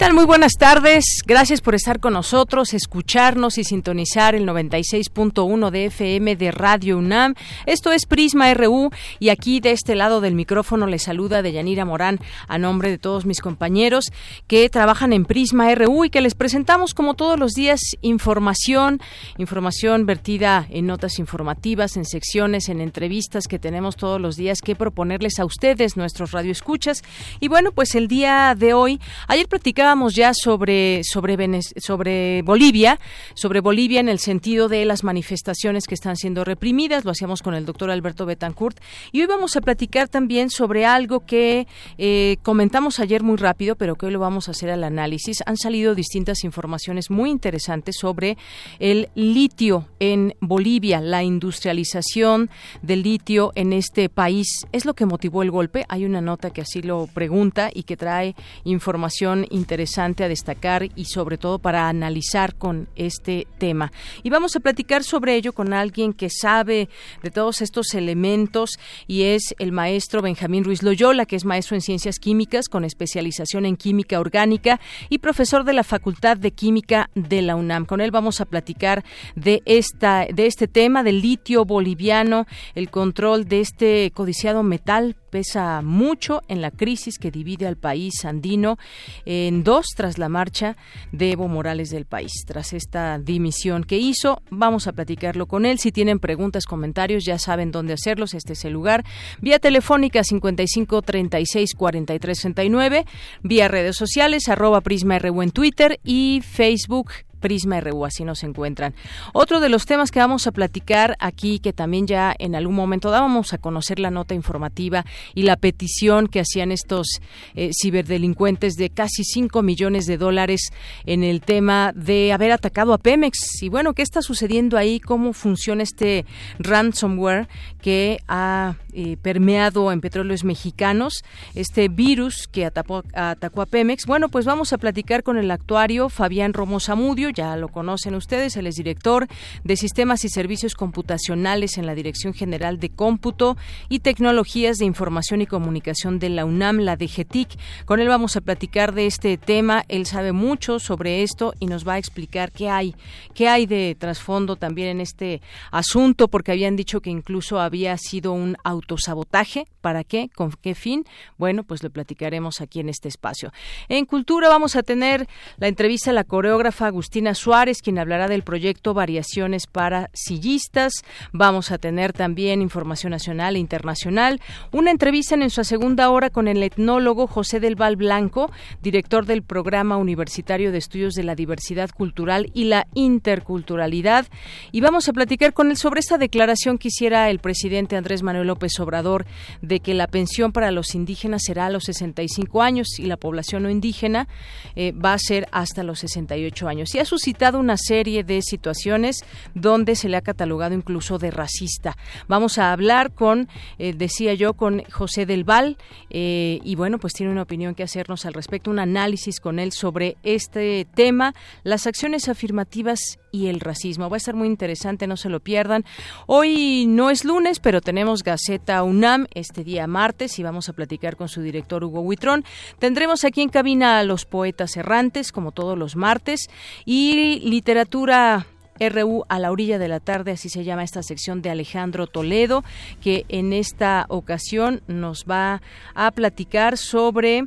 Tal? Muy buenas tardes. Gracias por estar con nosotros, escucharnos y sintonizar el 96.1 de FM de Radio UNAM. Esto es Prisma RU y aquí de este lado del micrófono les saluda Deyanira Morán a nombre de todos mis compañeros que trabajan en Prisma RU y que les presentamos como todos los días información, información vertida en notas informativas, en secciones, en entrevistas que tenemos todos los días que proponerles a ustedes, nuestros radioescuchas. Y bueno, pues el día de hoy, ayer platicamos ya sobre, sobre, sobre Bolivia, sobre Bolivia en el sentido de las manifestaciones que están siendo reprimidas, lo hacíamos con el doctor Alberto Betancourt, y hoy vamos a platicar también sobre algo que eh, comentamos ayer muy rápido, pero que hoy lo vamos a hacer al análisis. Han salido distintas informaciones muy interesantes sobre el litio en Bolivia, la industrialización del litio en este país. ¿Es lo que motivó el golpe? Hay una nota que así lo pregunta y que trae información interesante interesante a destacar y sobre todo para analizar con este tema. Y vamos a platicar sobre ello con alguien que sabe de todos estos elementos y es el maestro Benjamín Ruiz Loyola, que es maestro en ciencias químicas con especialización en química orgánica y profesor de la Facultad de Química de la UNAM. Con él vamos a platicar de esta de este tema del litio boliviano, el control de este codiciado metal pesa mucho en la crisis que divide al país andino en dos tras la marcha de Evo Morales del país. Tras esta dimisión que hizo, vamos a platicarlo con él. Si tienen preguntas, comentarios, ya saben dónde hacerlos. Este es el lugar. Vía telefónica 55 36 43 69, vía redes sociales, arroba Prisma RU en Twitter y Facebook Prisma RU, así nos encuentran. Otro de los temas que vamos a platicar aquí, que también ya en algún momento dábamos a conocer la nota informativa y la petición que hacían estos eh, ciberdelincuentes de casi 5 millones de dólares en el tema de haber atacado a Pemex. Y bueno, ¿qué está sucediendo ahí? ¿Cómo funciona este ransomware que ha eh, permeado en petróleos mexicanos? Este virus que atacó, atacó a Pemex. Bueno, pues vamos a platicar con el actuario Fabián Romo Zamudio ya lo conocen ustedes, él es director de Sistemas y Servicios Computacionales en la Dirección General de Cómputo y Tecnologías de Información y Comunicación de la UNAM, la DGTIC. Con él vamos a platicar de este tema, él sabe mucho sobre esto y nos va a explicar qué hay, qué hay de trasfondo también en este asunto, porque habían dicho que incluso había sido un autosabotaje. ¿Para qué? ¿Con qué fin? Bueno, pues lo platicaremos aquí en este espacio. En Cultura vamos a tener la entrevista a la coreógrafa Agustina Suárez, quien hablará del proyecto Variaciones para Sillistas. Vamos a tener también información nacional e internacional. Una entrevista en su segunda hora con el etnólogo José del Val Blanco, director del Programa Universitario de Estudios de la Diversidad Cultural y la Interculturalidad. Y vamos a platicar con él sobre esta declaración que hiciera el presidente Andrés Manuel López Obrador de que la pensión para los indígenas será a los 65 años y la población no indígena eh, va a ser hasta los 68 años. Y ha suscitado una serie de situaciones donde se le ha catalogado incluso de racista. Vamos a hablar con, eh, decía yo, con José del Val, eh, y bueno, pues tiene una opinión que hacernos al respecto, un análisis con él sobre este tema, las acciones afirmativas y el racismo. Va a estar muy interesante, no se lo pierdan. Hoy no es lunes, pero tenemos Gaceta UNAM este día martes y vamos a platicar con su director Hugo Huitrón. Tendremos aquí en cabina a los poetas errantes, como todos los martes, y literatura RU a la orilla de la tarde, así se llama esta sección de Alejandro Toledo, que en esta ocasión nos va a platicar sobre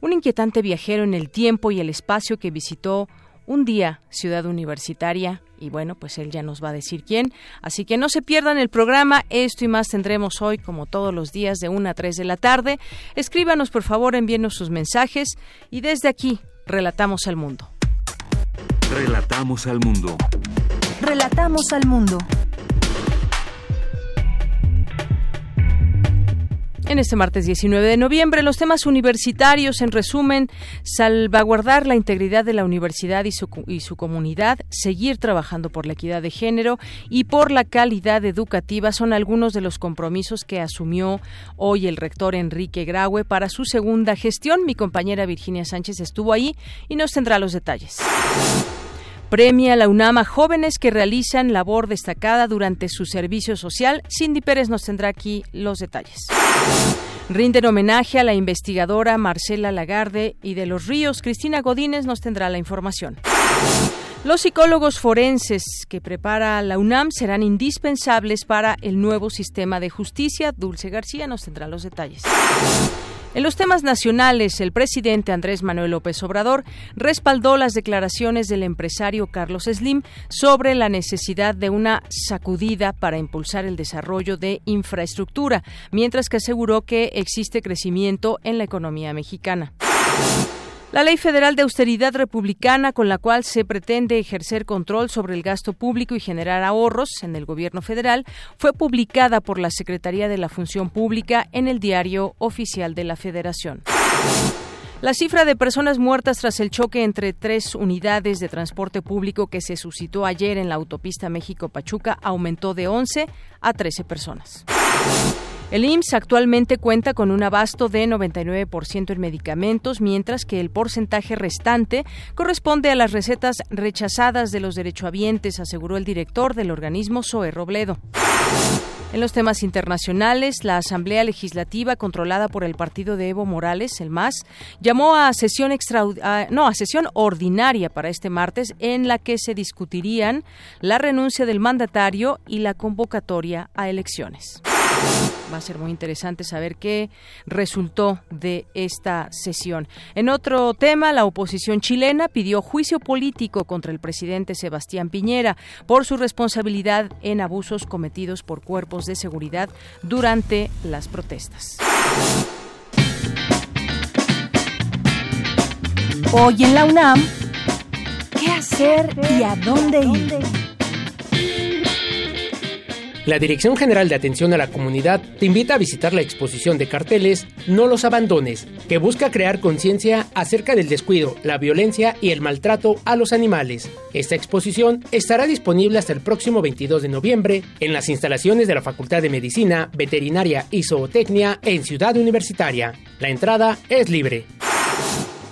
un inquietante viajero en el tiempo y el espacio que visitó un día Ciudad Universitaria y bueno, pues él ya nos va a decir quién. Así que no se pierdan el programa, esto y más tendremos hoy como todos los días de 1 a 3 de la tarde. Escríbanos por favor, envíenos sus mensajes y desde aquí Relatamos al mundo. Relatamos al mundo. Relatamos al mundo. En este martes 19 de noviembre, los temas universitarios, en resumen, salvaguardar la integridad de la universidad y su, y su, comunidad, seguir trabajando por la equidad de género y por la calidad educativa son algunos de los compromisos que asumió hoy el rector Enrique Graue para su segunda gestión. Mi compañera Virginia Sánchez estuvo ahí y nos tendrá los detalles. Premia la UNAM a jóvenes que realizan labor destacada durante su servicio social. Cindy Pérez nos tendrá aquí los detalles. Rinden homenaje a la investigadora Marcela Lagarde y de los Ríos. Cristina Godínez nos tendrá la información. Los psicólogos forenses que prepara la UNAM serán indispensables para el nuevo sistema de justicia. Dulce García nos tendrá los detalles. En los temas nacionales, el presidente Andrés Manuel López Obrador respaldó las declaraciones del empresario Carlos Slim sobre la necesidad de una sacudida para impulsar el desarrollo de infraestructura, mientras que aseguró que existe crecimiento en la economía mexicana. La Ley Federal de Austeridad Republicana, con la cual se pretende ejercer control sobre el gasto público y generar ahorros en el gobierno federal, fue publicada por la Secretaría de la Función Pública en el Diario Oficial de la Federación. La cifra de personas muertas tras el choque entre tres unidades de transporte público que se suscitó ayer en la autopista México-Pachuca aumentó de 11 a 13 personas. El IMSS actualmente cuenta con un abasto de 99% en medicamentos, mientras que el porcentaje restante corresponde a las recetas rechazadas de los derechohabientes, aseguró el director del organismo Zoe Robledo. En los temas internacionales, la Asamblea Legislativa, controlada por el partido de Evo Morales, el MAS, llamó a sesión, extra, a sesión ordinaria para este martes, en la que se discutirían la renuncia del mandatario y la convocatoria a elecciones. Va a ser muy interesante saber qué resultó de esta sesión. En otro tema, la oposición chilena pidió juicio político contra el presidente Sebastián Piñera por su responsabilidad en abusos cometidos por cuerpos de seguridad durante las protestas. Hoy en la UNAM, ¿qué hacer y a dónde ir? La Dirección General de Atención a la Comunidad te invita a visitar la exposición de carteles No los abandones, que busca crear conciencia acerca del descuido, la violencia y el maltrato a los animales. Esta exposición estará disponible hasta el próximo 22 de noviembre en las instalaciones de la Facultad de Medicina, Veterinaria y Zootecnia en Ciudad Universitaria. La entrada es libre.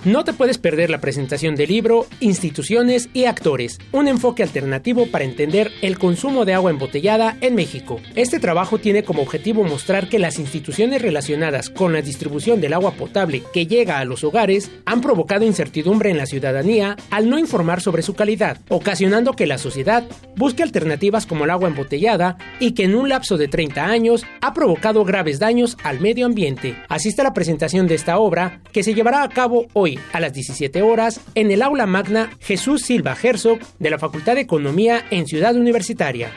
No te puedes perder la presentación del libro Instituciones y Actores, un enfoque alternativo para entender el consumo de agua embotellada en México. Este trabajo tiene como objetivo mostrar que las instituciones relacionadas con la distribución del agua potable que llega a los hogares han provocado incertidumbre en la ciudadanía al no informar sobre su calidad, ocasionando que la sociedad busque alternativas como el agua embotellada y que en un lapso de 30 años ha provocado graves daños al medio ambiente. Asiste a la presentación de esta obra que se llevará a cabo hoy a las 17 horas en el aula magna Jesús Silva Herzog de la Facultad de Economía en Ciudad Universitaria.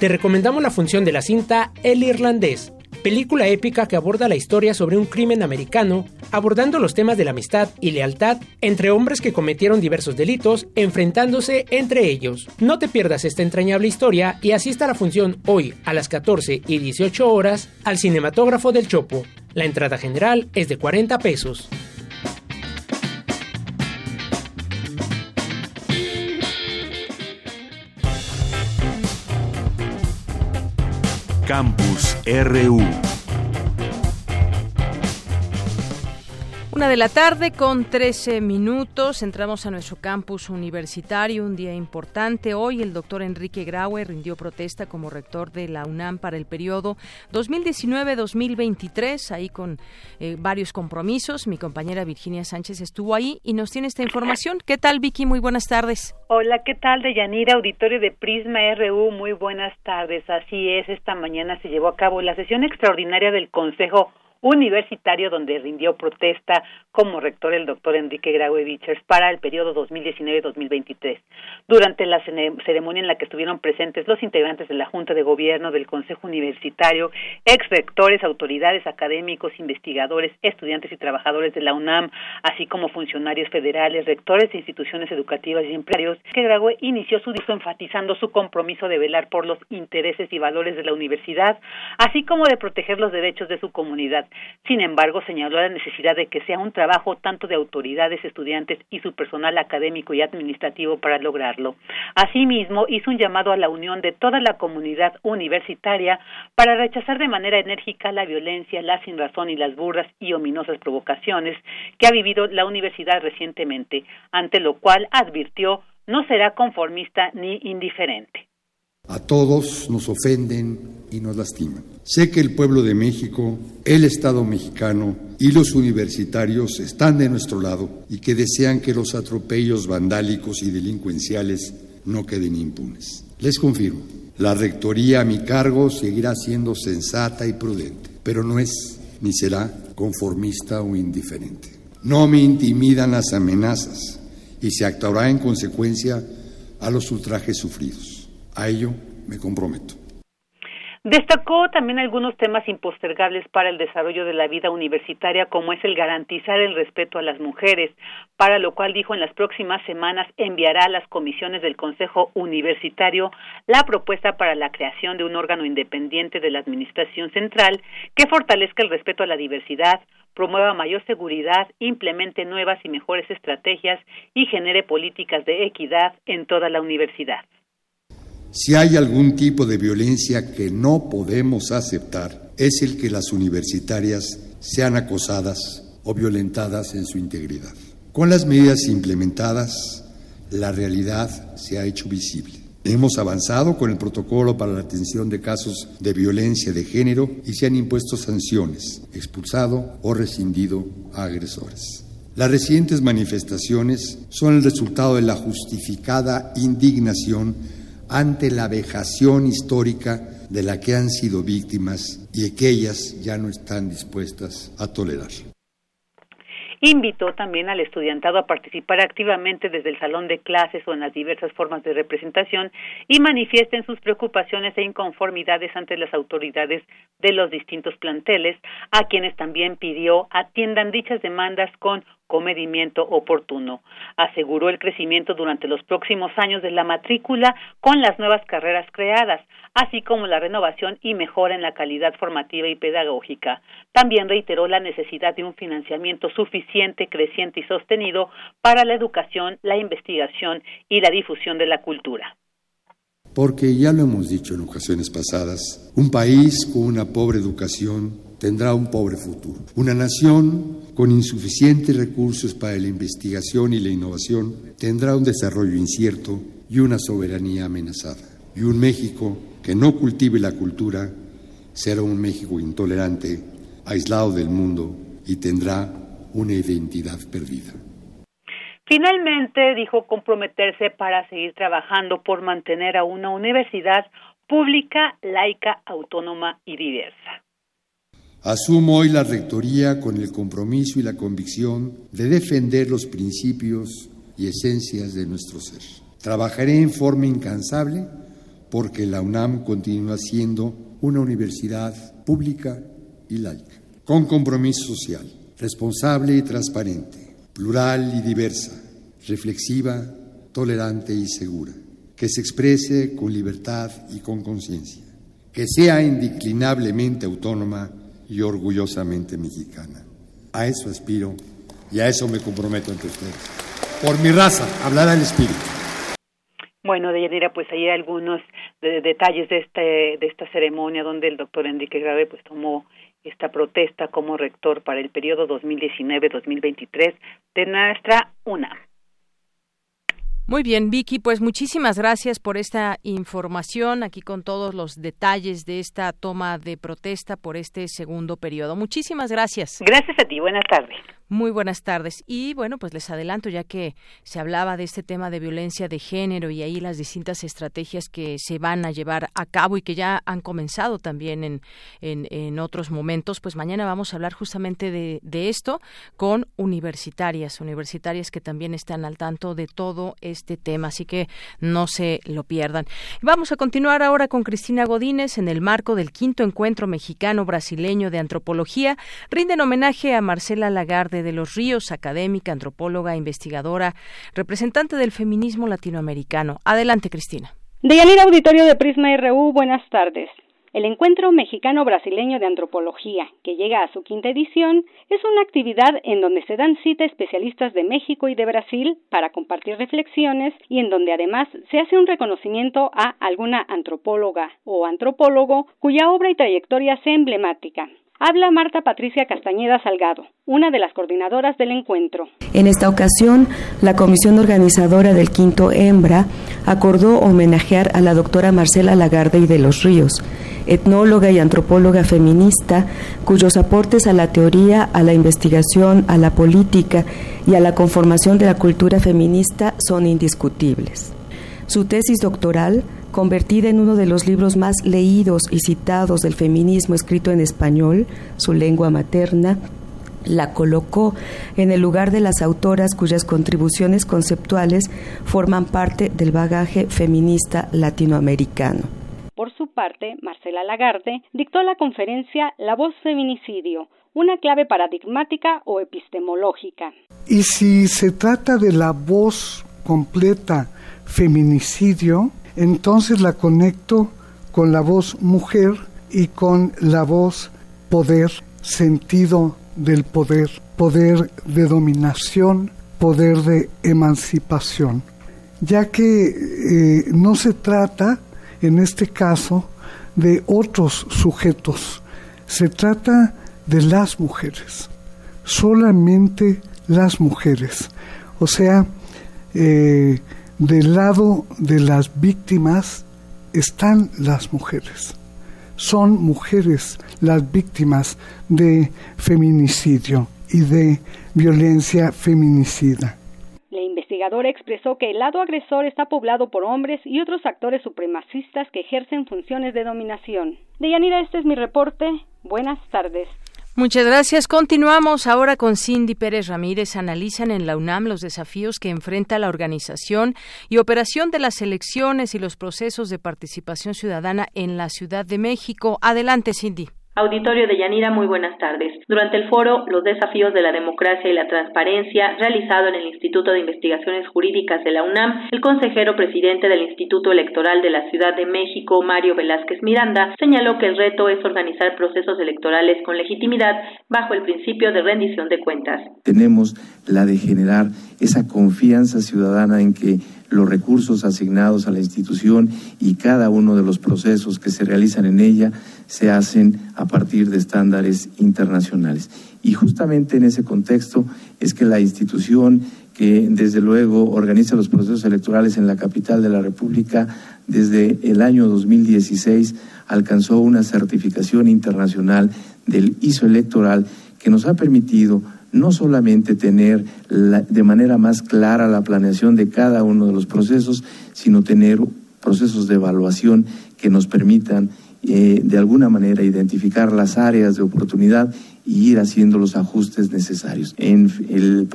Te recomendamos la función de la cinta El Irlandés, película épica que aborda la historia sobre un crimen americano, abordando los temas de la amistad y lealtad entre hombres que cometieron diversos delitos, enfrentándose entre ellos. No te pierdas esta entrañable historia y asista a la función hoy a las 14 y 18 horas al Cinematógrafo del Chopo. La entrada general es de 40 pesos. Campus RU. Una de la tarde con 13 minutos. Entramos a nuestro campus universitario, un día importante. Hoy el doctor Enrique Graue rindió protesta como rector de la UNAM para el periodo 2019-2023, ahí con eh, varios compromisos. Mi compañera Virginia Sánchez estuvo ahí y nos tiene esta información. ¿Qué tal, Vicky? Muy buenas tardes. Hola, ¿qué tal, Deyanira? Auditorio de Prisma RU, muy buenas tardes. Así es, esta mañana se llevó a cabo la sesión extraordinaria del Consejo universitario donde rindió protesta como rector el doctor Enrique Graue Vichers para el periodo 2019-2023. Durante la ceremonia en la que estuvieron presentes los integrantes de la Junta de Gobierno del Consejo Universitario, ex rectores, autoridades académicos, investigadores, estudiantes y trabajadores de la UNAM, así como funcionarios federales, rectores de instituciones educativas y empresarios, que Graue inició su discurso enfatizando su compromiso de velar por los intereses y valores de la universidad, así como de proteger los derechos de su comunidad. Sin embargo, señaló la necesidad de que sea un trabajo tanto de autoridades, estudiantes y su personal académico y administrativo para Asimismo, hizo un llamado a la unión de toda la comunidad universitaria para rechazar de manera enérgica la violencia, la sinrazón y las burras y ominosas provocaciones que ha vivido la universidad recientemente, ante lo cual advirtió no será conformista ni indiferente. A todos nos ofenden y nos lastiman. Sé que el pueblo de México, el Estado mexicano y los universitarios están de nuestro lado y que desean que los atropellos vandálicos y delincuenciales no queden impunes. Les confirmo, la rectoría a mi cargo seguirá siendo sensata y prudente, pero no es ni será conformista o indiferente. No me intimidan las amenazas y se actuará en consecuencia a los ultrajes sufridos. A ello me comprometo. Destacó también algunos temas impostergables para el desarrollo de la vida universitaria, como es el garantizar el respeto a las mujeres, para lo cual dijo en las próximas semanas enviará a las comisiones del Consejo Universitario la propuesta para la creación de un órgano independiente de la Administración Central que fortalezca el respeto a la diversidad, promueva mayor seguridad, implemente nuevas y mejores estrategias y genere políticas de equidad en toda la universidad. Si hay algún tipo de violencia que no podemos aceptar, es el que las universitarias sean acosadas o violentadas en su integridad. Con las medidas implementadas, la realidad se ha hecho visible. Hemos avanzado con el protocolo para la atención de casos de violencia de género y se han impuesto sanciones, expulsado o rescindido a agresores. Las recientes manifestaciones son el resultado de la justificada indignación ante la vejación histórica de la que han sido víctimas y que ellas ya no están dispuestas a tolerar. Invitó también al estudiantado a participar activamente desde el salón de clases o en las diversas formas de representación y manifiesten sus preocupaciones e inconformidades ante las autoridades de los distintos planteles, a quienes también pidió atiendan dichas demandas con comedimiento oportuno. Aseguró el crecimiento durante los próximos años de la matrícula con las nuevas carreras creadas, así como la renovación y mejora en la calidad formativa y pedagógica. También reiteró la necesidad de un financiamiento suficiente, creciente y sostenido para la educación, la investigación y la difusión de la cultura. Porque ya lo hemos dicho en ocasiones pasadas, un país con una pobre educación tendrá un pobre futuro. Una nación con insuficientes recursos para la investigación y la innovación tendrá un desarrollo incierto y una soberanía amenazada. Y un México que no cultive la cultura será un México intolerante, aislado del mundo y tendrá una identidad perdida. Finalmente dijo comprometerse para seguir trabajando por mantener a una universidad pública, laica, autónoma y diversa. Asumo hoy la Rectoría con el compromiso y la convicción de defender los principios y esencias de nuestro ser. Trabajaré en forma incansable porque la UNAM continúa siendo una universidad pública y laica, con compromiso social, responsable y transparente, plural y diversa, reflexiva, tolerante y segura, que se exprese con libertad y con conciencia, que sea indeclinablemente autónoma y orgullosamente mexicana. A eso aspiro y a eso me comprometo ante ustedes. Por mi raza, hablar al espíritu. Bueno, Deyanira, pues hay algunos detalles de, este, de esta ceremonia donde el doctor Enrique Grave pues tomó esta protesta como rector para el periodo 2019-2023 de nuestra UNAM. Muy bien, Vicky, pues muchísimas gracias por esta información aquí con todos los detalles de esta toma de protesta por este segundo periodo. Muchísimas gracias. Gracias a ti, buenas tardes. Muy buenas tardes. Y bueno, pues les adelanto, ya que se hablaba de este tema de violencia de género y ahí las distintas estrategias que se van a llevar a cabo y que ya han comenzado también en, en, otros momentos, pues mañana vamos a hablar justamente de, de, esto con universitarias, universitarias que también están al tanto de todo este tema, así que no se lo pierdan. Vamos a continuar ahora con Cristina Godínez en el marco del quinto encuentro mexicano-brasileño de antropología. Rinden homenaje a Marcela Lagarde de los Ríos, académica, antropóloga, investigadora, representante del feminismo latinoamericano. Adelante, Cristina. Deyanira Auditorio de Prisma RU, buenas tardes. El Encuentro Mexicano-Brasileño de Antropología, que llega a su quinta edición, es una actividad en donde se dan cita especialistas de México y de Brasil para compartir reflexiones y en donde además se hace un reconocimiento a alguna antropóloga o antropólogo cuya obra y trayectoria sea emblemática. Habla Marta Patricia Castañeda Salgado, una de las coordinadoras del encuentro. En esta ocasión, la comisión organizadora del quinto Hembra acordó homenajear a la doctora Marcela Lagarde y de los Ríos, etnóloga y antropóloga feminista, cuyos aportes a la teoría, a la investigación, a la política y a la conformación de la cultura feminista son indiscutibles. Su tesis doctoral convertida en uno de los libros más leídos y citados del feminismo escrito en español, su lengua materna, la colocó en el lugar de las autoras cuyas contribuciones conceptuales forman parte del bagaje feminista latinoamericano. Por su parte, Marcela Lagarde dictó la conferencia La voz feminicidio, una clave paradigmática o epistemológica. Y si se trata de la voz completa feminicidio, entonces la conecto con la voz mujer y con la voz poder, sentido del poder, poder de dominación, poder de emancipación, ya que eh, no se trata, en este caso, de otros sujetos, se trata de las mujeres, solamente las mujeres. O sea, eh, del lado de las víctimas están las mujeres. Son mujeres las víctimas de feminicidio y de violencia feminicida. La investigadora expresó que el lado agresor está poblado por hombres y otros actores supremacistas que ejercen funciones de dominación. Deyanira, este es mi reporte. Buenas tardes. Muchas gracias. Continuamos ahora con Cindy Pérez Ramírez. Analizan en la UNAM los desafíos que enfrenta la organización y operación de las elecciones y los procesos de participación ciudadana en la Ciudad de México. Adelante, Cindy. Auditorio de Yanira, muy buenas tardes. Durante el foro Los desafíos de la democracia y la transparencia, realizado en el Instituto de Investigaciones Jurídicas de la UNAM, el consejero presidente del Instituto Electoral de la Ciudad de México, Mario Velázquez Miranda, señaló que el reto es organizar procesos electorales con legitimidad bajo el principio de rendición de cuentas. Tenemos la de generar esa confianza ciudadana en que los recursos asignados a la institución y cada uno de los procesos que se realizan en ella se hacen a partir de estándares internacionales. Y justamente en ese contexto es que la institución que desde luego organiza los procesos electorales en la capital de la República desde el año 2016 alcanzó una certificación internacional del ISO electoral que nos ha permitido no solamente tener de manera más clara la planeación de cada uno de los procesos, sino tener procesos de evaluación que nos permitan eh, de alguna manera identificar las áreas de oportunidad y ir haciendo los ajustes necesarios. El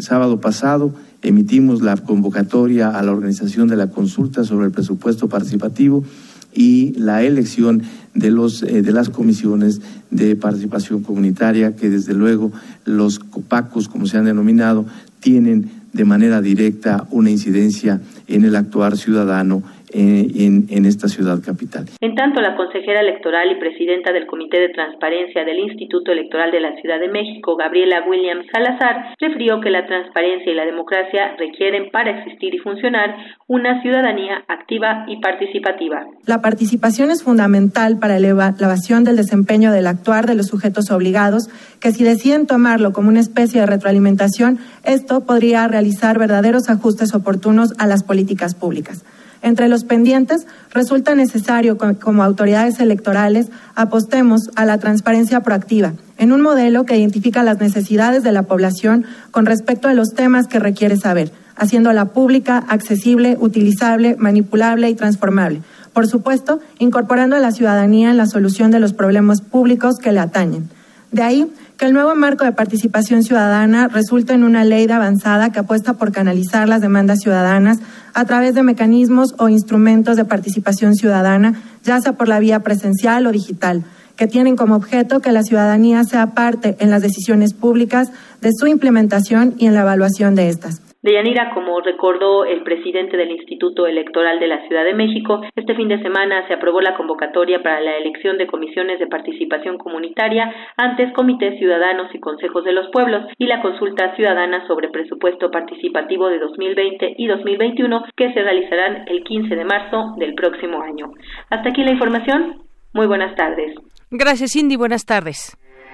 sábado pasado emitimos la convocatoria a la organización de la consulta sobre el presupuesto participativo y la elección de, los, eh, de las comisiones de participación comunitaria, que desde luego los COPACOS, como se han denominado, tienen de manera directa una incidencia en el actuar ciudadano en, en, esta ciudad capital. En tanto, la consejera electoral y presidenta del Comité de Transparencia del Instituto Electoral de la Ciudad de México, Gabriela Williams Salazar, refirió que la transparencia y la democracia requieren para existir y funcionar una ciudadanía activa y participativa. La participación es fundamental para la evaluación del desempeño del actuar de los sujetos obligados, que si deciden tomarlo como una especie de retroalimentación, esto podría realizar verdaderos ajustes oportunos a las políticas públicas. Entre los pendientes, resulta necesario, como autoridades electorales, apostemos a la transparencia proactiva, en un modelo que identifica las necesidades de la población con respecto a los temas que requiere saber, haciéndola pública, accesible, utilizable, manipulable y transformable. Por supuesto, incorporando a la ciudadanía en la solución de los problemas públicos que le atañen. De ahí que el nuevo marco de participación ciudadana resulta en una ley de avanzada que apuesta por canalizar las demandas ciudadanas a través de mecanismos o instrumentos de participación ciudadana, ya sea por la vía presencial o digital, que tienen como objeto que la ciudadanía sea parte en las decisiones públicas de su implementación y en la evaluación de estas. Deyanira, como recordó el presidente del Instituto Electoral de la Ciudad de México, este fin de semana se aprobó la convocatoria para la elección de comisiones de participación comunitaria, antes comités ciudadanos y consejos de los pueblos, y la consulta ciudadana sobre presupuesto participativo de 2020 y 2021 que se realizarán el 15 de marzo del próximo año. Hasta aquí la información. Muy buenas tardes. Gracias, Cindy. Buenas tardes.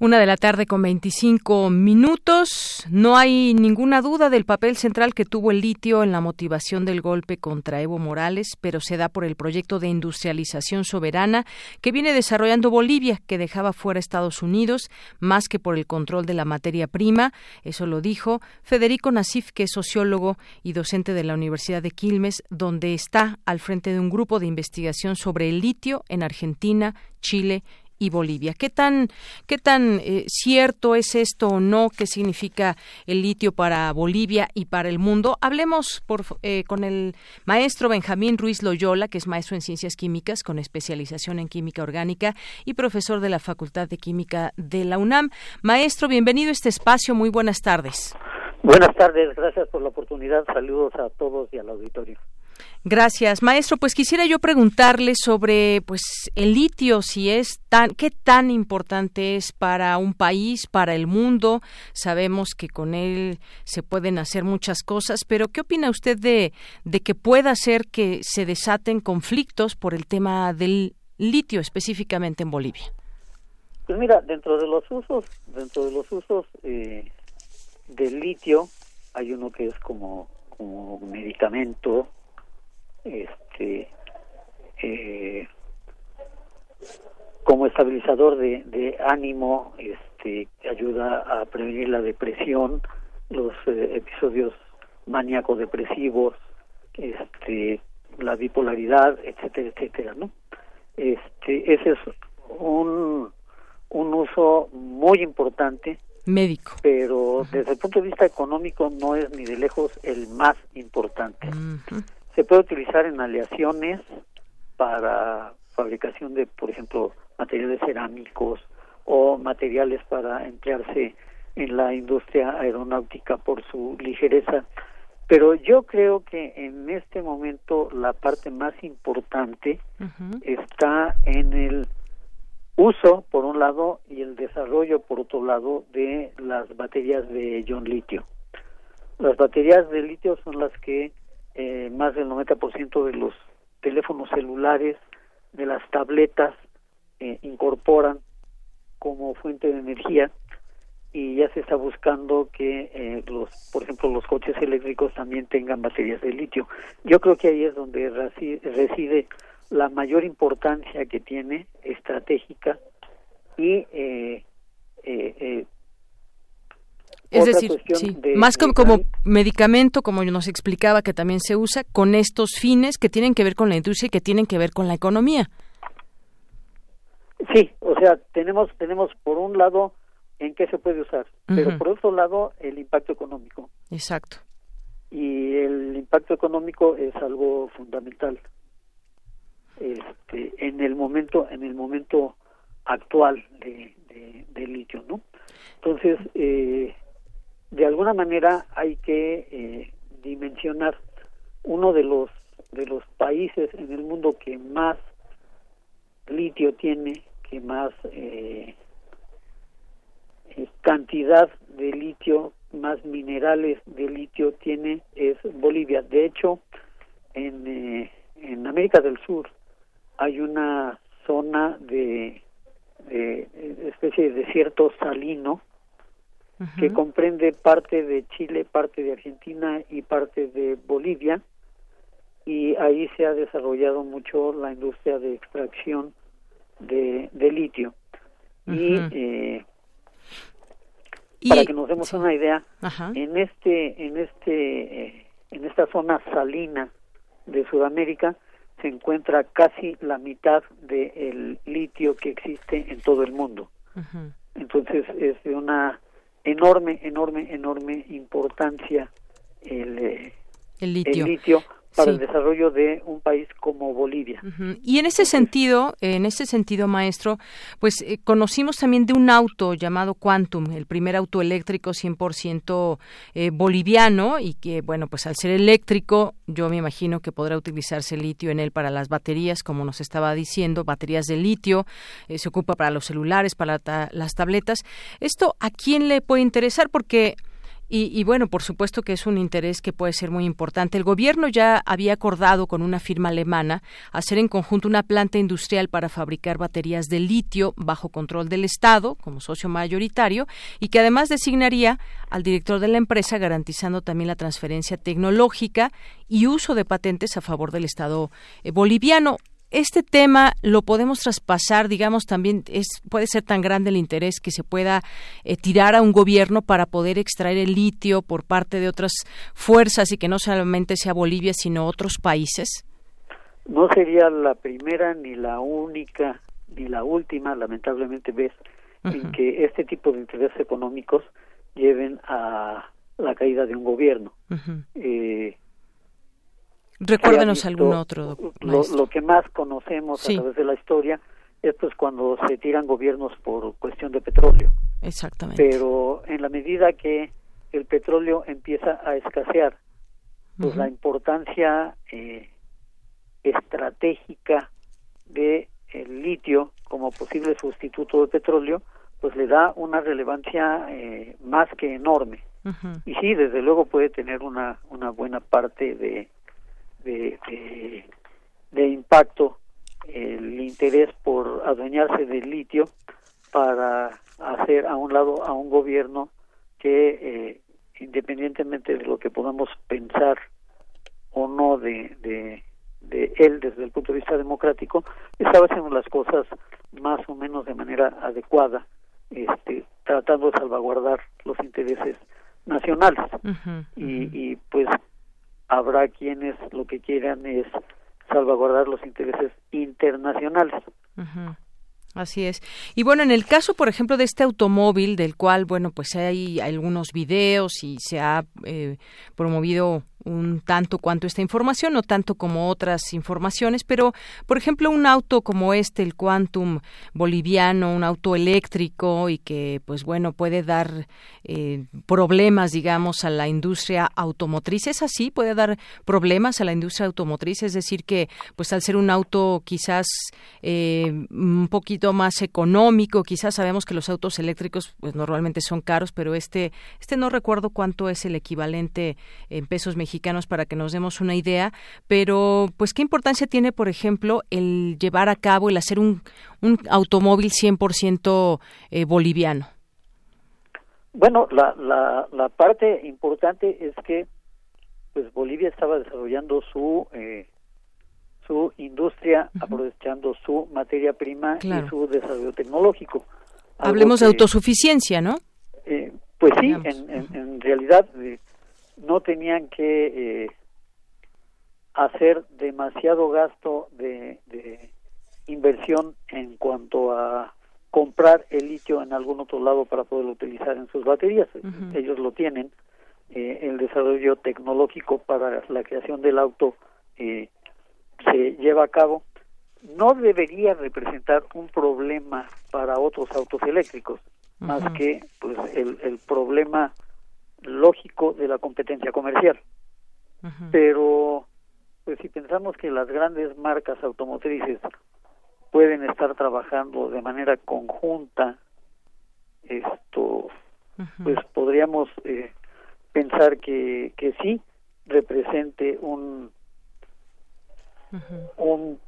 Una de la tarde con 25 minutos. No hay ninguna duda del papel central que tuvo el litio en la motivación del golpe contra Evo Morales, pero se da por el proyecto de industrialización soberana que viene desarrollando Bolivia, que dejaba fuera Estados Unidos, más que por el control de la materia prima. Eso lo dijo Federico Nasif, que es sociólogo y docente de la Universidad de Quilmes, donde está al frente de un grupo de investigación sobre el litio en Argentina, Chile y Bolivia. ¿Qué tan, qué tan eh, cierto es esto o no? ¿Qué significa el litio para Bolivia y para el mundo? Hablemos por, eh, con el maestro Benjamín Ruiz Loyola, que es maestro en ciencias químicas con especialización en química orgánica y profesor de la Facultad de Química de la UNAM. Maestro, bienvenido a este espacio. Muy buenas tardes. Buenas tardes, gracias por la oportunidad. Saludos a todos y al auditorio. Gracias, maestro. Pues quisiera yo preguntarle sobre, pues, el litio, si es tan, qué tan importante es para un país, para el mundo. Sabemos que con él se pueden hacer muchas cosas, pero ¿qué opina usted de, de que pueda ser que se desaten conflictos por el tema del litio, específicamente en Bolivia? Pues mira, dentro de los usos, dentro de los usos eh, del litio, hay uno que es como, como medicamento este eh, como estabilizador de, ánimo este ayuda a prevenir la depresión los eh, episodios maníacos depresivos este la bipolaridad etcétera etcétera no este ese es un un uso muy importante médico. pero desde el punto de vista económico no es ni de lejos el más importante se puede utilizar en aleaciones para fabricación de, por ejemplo, materiales cerámicos o materiales para emplearse en la industria aeronáutica por su ligereza. Pero yo creo que en este momento la parte más importante está en el uso, por un lado, y el desarrollo, por otro lado, de las baterías de ion litio. Las baterías de litio son las que eh, más del 90% de los teléfonos celulares, de las tabletas, eh, incorporan como fuente de energía y ya se está buscando que eh, los, por ejemplo, los coches eléctricos también tengan baterías de litio. Yo creo que ahí es donde reside la mayor importancia que tiene estratégica y eh, eh, es decir, más como, medicamento, como nos explicaba, que también se usa con estos fines que tienen que ver con la industria y que tienen que ver con la economía. Sí, o sea, tenemos tenemos por un lado en qué se puede usar, pero por otro lado el impacto económico. Exacto. Y el impacto económico es algo fundamental. Este, en el momento en el momento actual de, de, litio, ¿no? Entonces, eh, de alguna manera hay que eh, dimensionar uno de los de los países en el mundo que más litio tiene, que más eh, cantidad de litio, más minerales de litio tiene es Bolivia. De hecho, en, eh, en América del Sur hay una zona de, de, especie de desierto salino que comprende parte de Chile, parte de Argentina y parte de Bolivia. Y ahí se ha desarrollado mucho la industria de extracción de, litio. Eh, y, para que nos demos una idea, en este, en este, eh, en esta zona salina de Sudamérica se encuentra casi la mitad del litio que existe en todo el mundo. Entonces es de una enorme, enorme, enorme importancia el, eh, el litio. El litio para el desarrollo de un país como Bolivia. Y en ese sentido, en ese sentido, maestro, pues eh, conocimos también de un auto llamado Quantum, el primer auto eléctrico 100% eh, boliviano y que, bueno, pues al ser eléctrico, yo me imagino que podrá utilizarse litio en él para las baterías, como nos estaba diciendo, baterías de litio, eh, se ocupa para los celulares, para las tabletas. ¿Esto a quién le puede interesar? Porque y, bueno, por supuesto que es un interés que puede ser muy importante. El gobierno ya había acordado con una firma alemana hacer en conjunto una planta industrial para fabricar baterías de litio bajo control del Estado como socio mayoritario y que además designaría al director de la empresa garantizando también la transferencia tecnológica y uso de patentes a favor del Estado eh, boliviano este tema lo podemos traspasar, digamos, también es, puede ser tan grande el interés que se pueda eh, tirar a un gobierno para poder extraer el litio por parte de otras fuerzas y que no solamente sea Bolivia, sino otros países? No sería la primera ni la única ni la última, lamentablemente, vez en que este tipo de intereses económicos lleven a la caída de un gobierno. Recuérdenos algún otro. Lo, que más conocemos a través de la historia es pues cuando se tiran gobiernos por cuestión de petróleo. Exactamente. Pero en la medida que el petróleo empieza a escasear, pues la importancia eh, estratégica de el litio como posible sustituto de petróleo, pues le da una relevancia eh, más que enorme. Y sí, desde luego puede tener una, una buena parte de, de, de, impacto el interés por adueñarse del litio para hacer a un lado a un gobierno que eh, independientemente de lo que podamos pensar o no de, de, de, él desde el punto de vista democrático estaba haciendo las cosas más o menos de manera adecuada este tratando de salvaguardar los intereses nacionales. Y, y pues habrá quienes lo que quieran es salvaguardar los intereses internacionales. Así es. Y bueno, en el caso, por ejemplo, de este automóvil, del cual, bueno, pues hay algunos videos y se ha eh, promovido un tanto cuanto esta información, no tanto como otras informaciones, pero por ejemplo un auto como este, el Quantum boliviano, un auto eléctrico y que pues bueno puede dar eh, problemas digamos a la industria automotriz, es así, puede dar problemas a la industria automotriz, es decir que pues al ser un auto quizás eh, un poquito más económico, quizás sabemos que los autos eléctricos pues normalmente son caros, pero este este no recuerdo cuánto es el equivalente en pesos mexicanos para que nos demos una idea, pero pues qué importancia tiene, por ejemplo, el llevar a cabo, el hacer un, un automóvil 100% eh, boliviano. Bueno, la, la, la parte importante es que pues Bolivia estaba desarrollando su eh, su industria aprovechando su materia prima y su desarrollo tecnológico. Hablemos de autosuficiencia, ¿no? Eh, pues sí, en, en, en realidad no tenían que eh, hacer demasiado gasto de, inversión en cuanto a comprar el litio en algún otro lado para poderlo utilizar en sus baterías. Ellos lo tienen. Eh, el desarrollo tecnológico para la creación del auto eh, se lleva a cabo. No debería representar un problema para otros autos eléctricos, más que pues el, el problema lógico de la competencia comercial. Pero, pues si pensamos que las grandes marcas automotrices pueden estar trabajando de manera conjunta, esto, pues podríamos eh, pensar que, que sí represente un un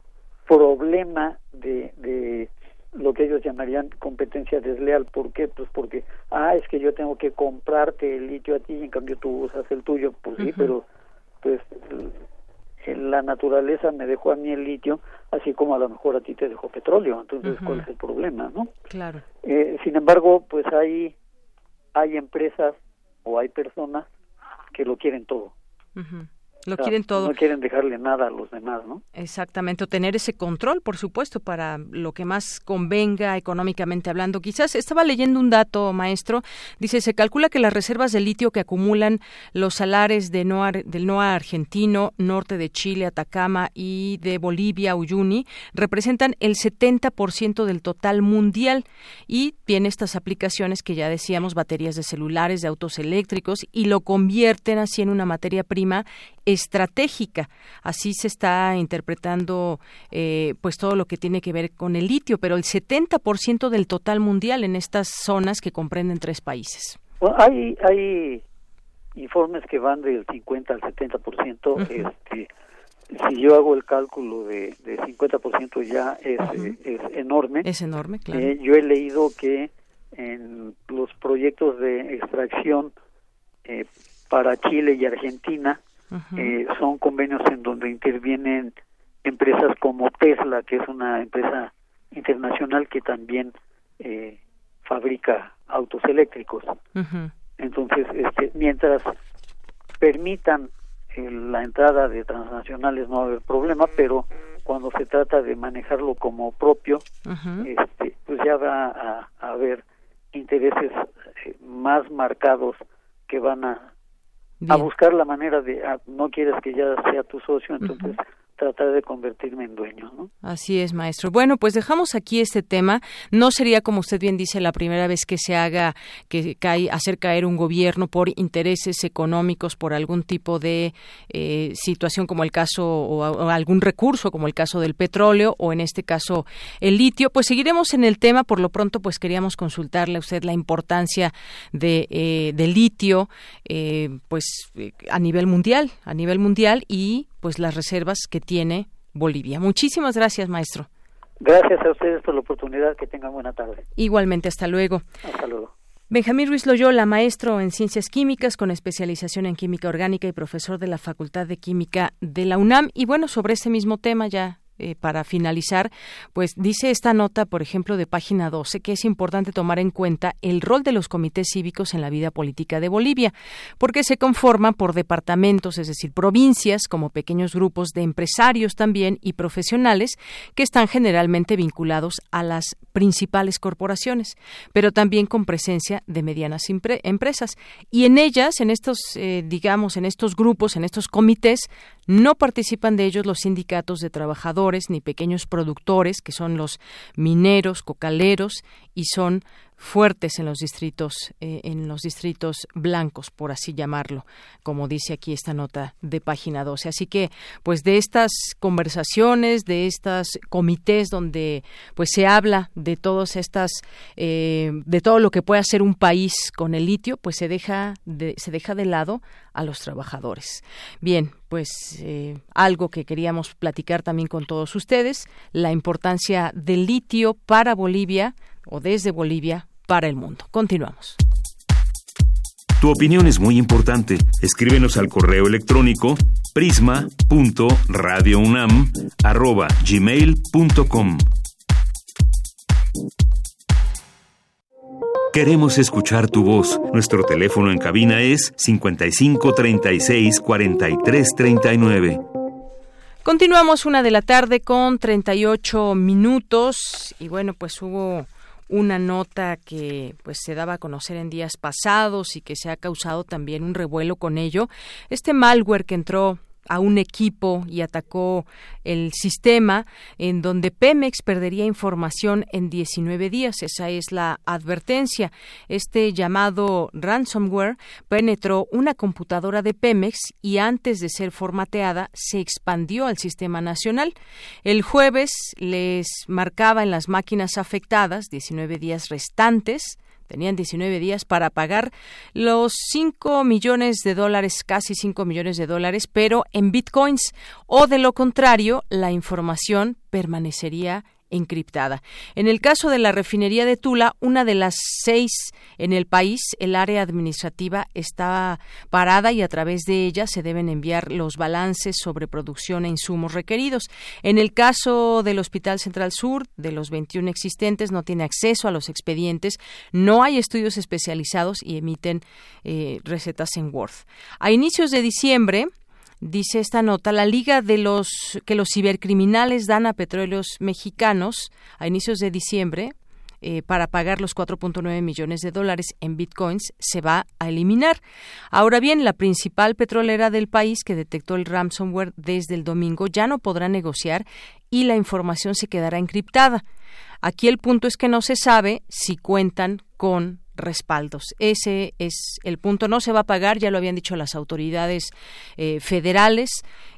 problema de, de lo que ellos llamarían competencia desleal. ¿Por qué? Pues porque, ah, es que yo tengo que comprarte el litio a ti y en cambio tú usas el tuyo. Pues sí, pero pues la naturaleza me dejó a mí el litio, así como a lo mejor a ti te dejó petróleo. Entonces, ¿cuál es el problema, no? Claro. Eh, sin embargo, pues hay, hay empresas o hay personas que lo quieren todo. Lo quieren todo. No quieren dejarle nada a los demás, ¿no? Exactamente, o tener ese control, por supuesto, para lo que más convenga económicamente hablando. Quizás estaba leyendo un dato, maestro. Dice, se calcula que las reservas de litio que acumulan los salares de NOA, del NOA argentino, norte de Chile, Atacama y de Bolivia, Uyuni, representan el 70% del total mundial y tiene estas aplicaciones que ya decíamos, baterías de celulares, de autos eléctricos, y lo convierten así en una materia prima estratégica. Así se está interpretando eh, pues todo lo que tiene que ver con el litio, pero el 70% del total mundial en estas zonas que comprenden tres países. hay, hay informes que van del 50 al 70%. este, si yo hago el cálculo de, de 50% ya es, eh, es enorme. Es enorme, claro. Eh, yo he leído que en los proyectos de extracción para Chile y Argentina, eh, son convenios en donde intervienen empresas como Tesla, que es una empresa internacional que también eh, fabrica autos eléctricos. Entonces, este, mientras permitan eh, la entrada de transnacionales no va a haber problema, pero cuando se trata de manejarlo como propio, este, pues ya va a, a haber intereses más marcados que van a a buscar la manera de, ah, no quieres que ya sea tu socio, entonces tratar de convertirme en dueño. ¿no? Así es, maestro. Bueno, pues dejamos aquí este tema. No sería, como usted bien dice, la primera vez que se haga, que cae, hacer caer un gobierno por intereses económicos, por algún tipo de eh, situación como el caso, o, algún recurso como el caso del petróleo, o en este caso el litio. Pues seguiremos en el tema. Por lo pronto, pues queríamos consultarle a usted la importancia de, eh, del litio, eh, pues a nivel mundial, a nivel mundial y pues las reservas que tiene Bolivia. Muchísimas gracias, maestro. Gracias a ustedes por la oportunidad. Que tengan buena tarde. Igualmente, hasta luego. Hasta luego. Benjamín Ruiz Loyola, maestro en ciencias químicas con especialización en química orgánica y profesor de la Facultad de Química de la UNAM. Y bueno, sobre este mismo tema ya eh, para finalizar, pues dice esta nota, por ejemplo, de página 12, que es importante tomar en cuenta el rol de los comités cívicos en la vida política de Bolivia, porque se conforman por departamentos, es decir, provincias, como pequeños grupos de empresarios también y profesionales que están generalmente vinculados a las principales corporaciones, pero también con presencia de medianas empresas. Y en ellas, en estos, eh, digamos, en estos grupos, en estos comités, no participan de ellos los sindicatos de trabajadores ni pequeños productores, que son los mineros, cocaleros, y son fuertes en los distritos eh, en los distritos blancos por así llamarlo como dice aquí esta nota de página 12 así que pues de estas conversaciones de estas comités donde pues se habla de todas estas eh, de todo lo que puede hacer un país con el litio pues se deja de, se deja de lado a los trabajadores. Bien pues eh, algo que queríamos platicar también con todos ustedes la importancia del litio para Bolivia o desde Bolivia para el mundo. Continuamos. Tu opinión es muy importante. Escríbenos al correo electrónico prisma.radiounam@gmail.com. Queremos escuchar tu voz. Nuestro teléfono en cabina es 55 36 43 39. Continuamos una de la tarde con 38 minutos y bueno, pues hubo una nota que pues se daba a conocer en días pasados y que se ha causado también un revuelo con ello. Este malware que entró a un equipo y atacó el sistema en donde Pemex perdería información en 19 días. Esa es la advertencia. Este llamado ransomware penetró una computadora de Pemex y antes de ser formateada se expandió al sistema nacional. El jueves les marcaba en las máquinas afectadas 19 días restantes Tenían 19 días para pagar los 5 millones de dólares, casi 5 millones de dólares, pero en bitcoins. O de lo contrario, la información permanecería encriptada. En el caso de la refinería de Tula, una de las seis en el país, el área administrativa está parada y a través de ella se deben enviar los balances sobre producción e insumos requeridos. En el caso del Hospital Central Sur, de los 21 existentes, no tiene acceso a los expedientes, no hay estudios especializados y emiten eh, recetas en Word. A inicios de diciembre, dice esta nota, la liga de los que los cibercriminales dan a petróleos mexicanos a inicios de diciembre eh, para pagar los 4.9 millones de dólares en bitcoins se va a eliminar. Ahora bien, la principal petrolera del país que detectó el ransomware desde el domingo ya no podrá negociar y la información se quedará encriptada. Aquí el punto es que no se sabe si cuentan con respaldos. Ese es el punto. No se va a pagar, ya lo habían dicho las autoridades eh, federales,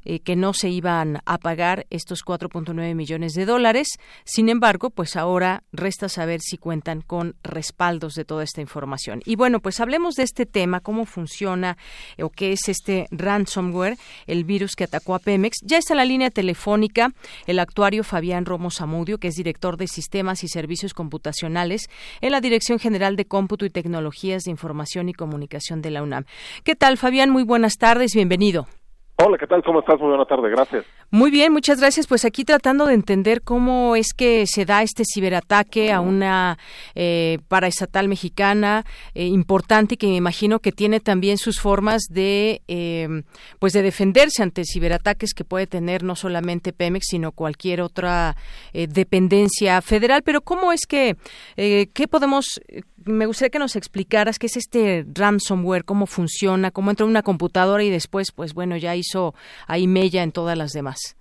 eh, que no se iban a pagar estos 4.9 millones de dólares. Sin embargo, pues ahora resta saber si cuentan con respaldos de toda esta información. Y bueno, pues hablemos de este tema, cómo funciona o qué es este ransomware, el virus que atacó a Pemex. Ya está la línea telefónica el actuario Fabián Romo Zamudio, que es director de Sistemas y Servicios Computacionales en la Dirección General de Cómputo y Tecnologías de Información y Comunicación de la UNAM. ¿Qué tal, Fabián? Muy buenas tardes, bienvenido. Hola, ¿qué tal? ¿Cómo estás? Muy buena tarde, gracias. Muy bien, muchas gracias. Pues aquí tratando de entender cómo es que se da este ciberataque a una eh, paraestatal mexicana eh, importante y que me imagino que tiene también sus formas de, eh, pues de defenderse ante ciberataques que puede tener no solamente Pemex sino cualquier otra eh, dependencia federal. Pero cómo es que, qué podemos me gustaría que nos explicaras qué es este ransomware, cómo funciona, cómo entra en una computadora y después, pues bueno, ya hizo ahí mella en todas las demás.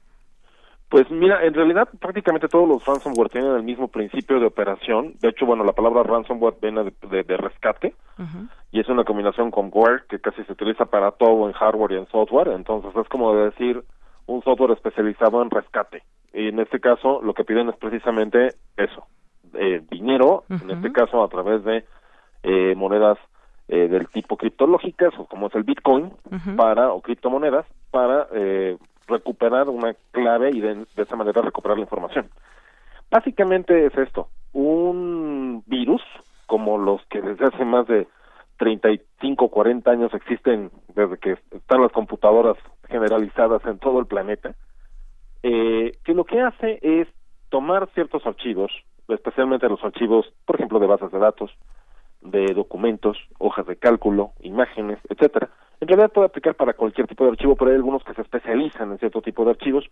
Pues mira, en realidad prácticamente todos los ransomware tienen el mismo principio de operación. De hecho, bueno, la palabra ransomware viene de, rescate y es una combinación con ware que casi se utiliza para todo en hardware y en software. Entonces es como decir un software especializado en rescate. Y en este caso lo que piden es precisamente eso, eh, dinero, en este caso a través de eh, monedas eh, del tipo criptológicas o como es el Bitcoin para o criptomonedas para eh, recuperar una clave y de, esa manera recuperar la información. Básicamente es esto, un virus como los que desde hace más de 35, 40 años existen desde que están las computadoras generalizadas en todo el planeta, eh, que lo que hace es tomar ciertos archivos especialmente los archivos, por ejemplo, de bases de datos, de documentos, hojas de cálculo, imágenes, etcétera. En realidad puede aplicar para cualquier tipo de archivo, pero hay algunos que se especializan en cierto tipo de archivos,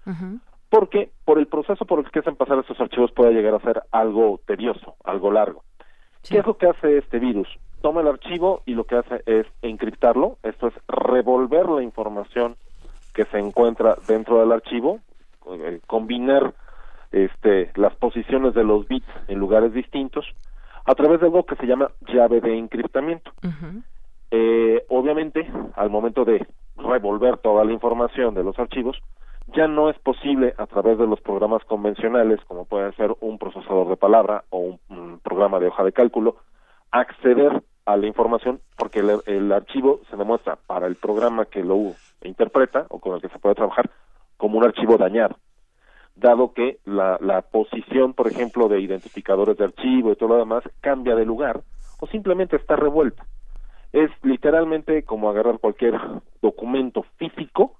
porque por el proceso por el que hacen pasar estos archivos puede llegar a ser algo tedioso, algo largo. ¿Qué es lo que hace este virus? Toma el archivo y lo que hace es encriptarlo, esto es revolver la información que se encuentra dentro del archivo, eh, combinar este, las posiciones de los bits en lugares distintos a través de algo que se llama llave de encriptamiento. eh, obviamente, al momento de revolver toda la información de los archivos, ya no es posible a través de los programas convencionales, como puede ser un procesador de palabra o un, un programa de hoja de cálculo, acceder a la información porque el, el, archivo se demuestra para el programa que lo interpreta o con el que se puede trabajar como un archivo dañado dado que la, la posición, por ejemplo, de identificadores de archivo y todo lo demás cambia de lugar o simplemente está revuelta. Es literalmente como agarrar cualquier documento físico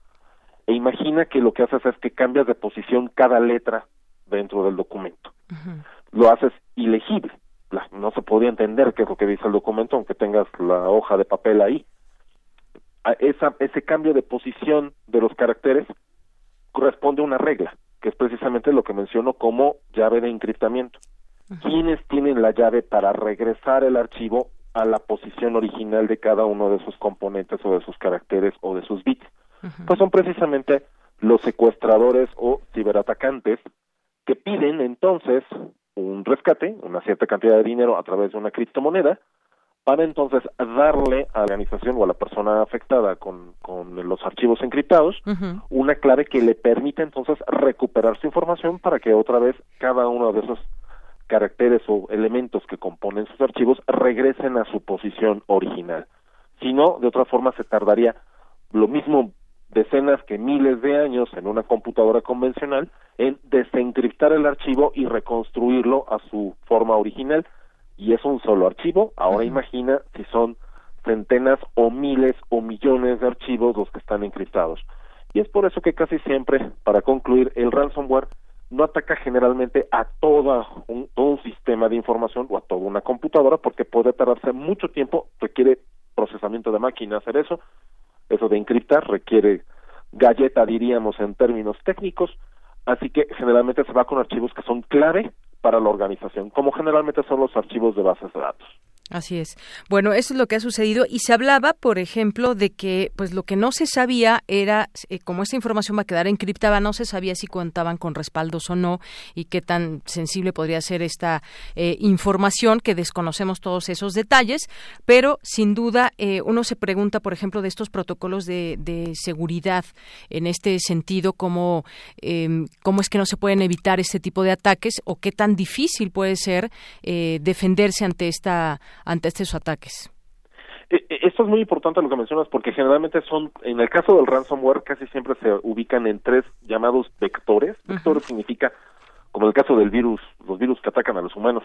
e imagina que lo que haces es que cambias de posición cada letra dentro del documento. Lo haces ilegible. No se podía entender qué es lo que dice el documento aunque tengas la hoja de papel ahí. Esa, ese cambio de posición de los caracteres corresponde a una regla que es precisamente lo que menciono como llave de encriptamiento. ¿Quiénes tienen la llave para regresar el archivo a la posición original de cada uno de sus componentes o de sus caracteres o de sus bits? Pues son precisamente los secuestradores o ciberatacantes que piden entonces un rescate, una cierta cantidad de dinero a través de una criptomoneda, para entonces darle a la organización o a la persona afectada con, con los archivos encriptados una clave que le permite entonces recuperar su información para que otra vez cada uno de esos caracteres o elementos que componen sus archivos regresen a su posición original. Si no, de otra forma se tardaría lo mismo decenas que miles de años en una computadora convencional en desencriptar el archivo y reconstruirlo a su forma original. Y es un solo archivo. Ahora imagina si son centenas o miles o millones de archivos los que están encriptados. Y es por eso que casi siempre, para concluir, el ransomware no ataca generalmente a toda un, todo un sistema de información o a toda una computadora porque puede tardarse mucho tiempo, requiere procesamiento de máquina hacer eso, eso de encriptar requiere galleta diríamos en términos técnicos, así que generalmente se va con archivos que son clave para la organización, como generalmente son los archivos de bases de datos. Así es. Bueno, eso es lo que ha sucedido y se hablaba, por ejemplo, de que pues lo que no se sabía era eh, como esta información va a quedar encriptada, no se sabía si contaban con respaldos o no y qué tan sensible podría ser esta eh, información que desconocemos todos esos detalles, pero sin duda eh, uno se pregunta, por ejemplo, de estos protocolos de, de seguridad en este sentido, cómo em, cómo es que no se pueden evitar este tipo de ataques o qué tan difícil puede ser defenderse ante esta ante estos ataques. E, e, esto es muy importante lo que mencionas porque generalmente son, en el caso del ransomware, casi siempre se ubican en tres llamados vectores. Vectores significa, como en el caso del virus, los virus que atacan a los humanos,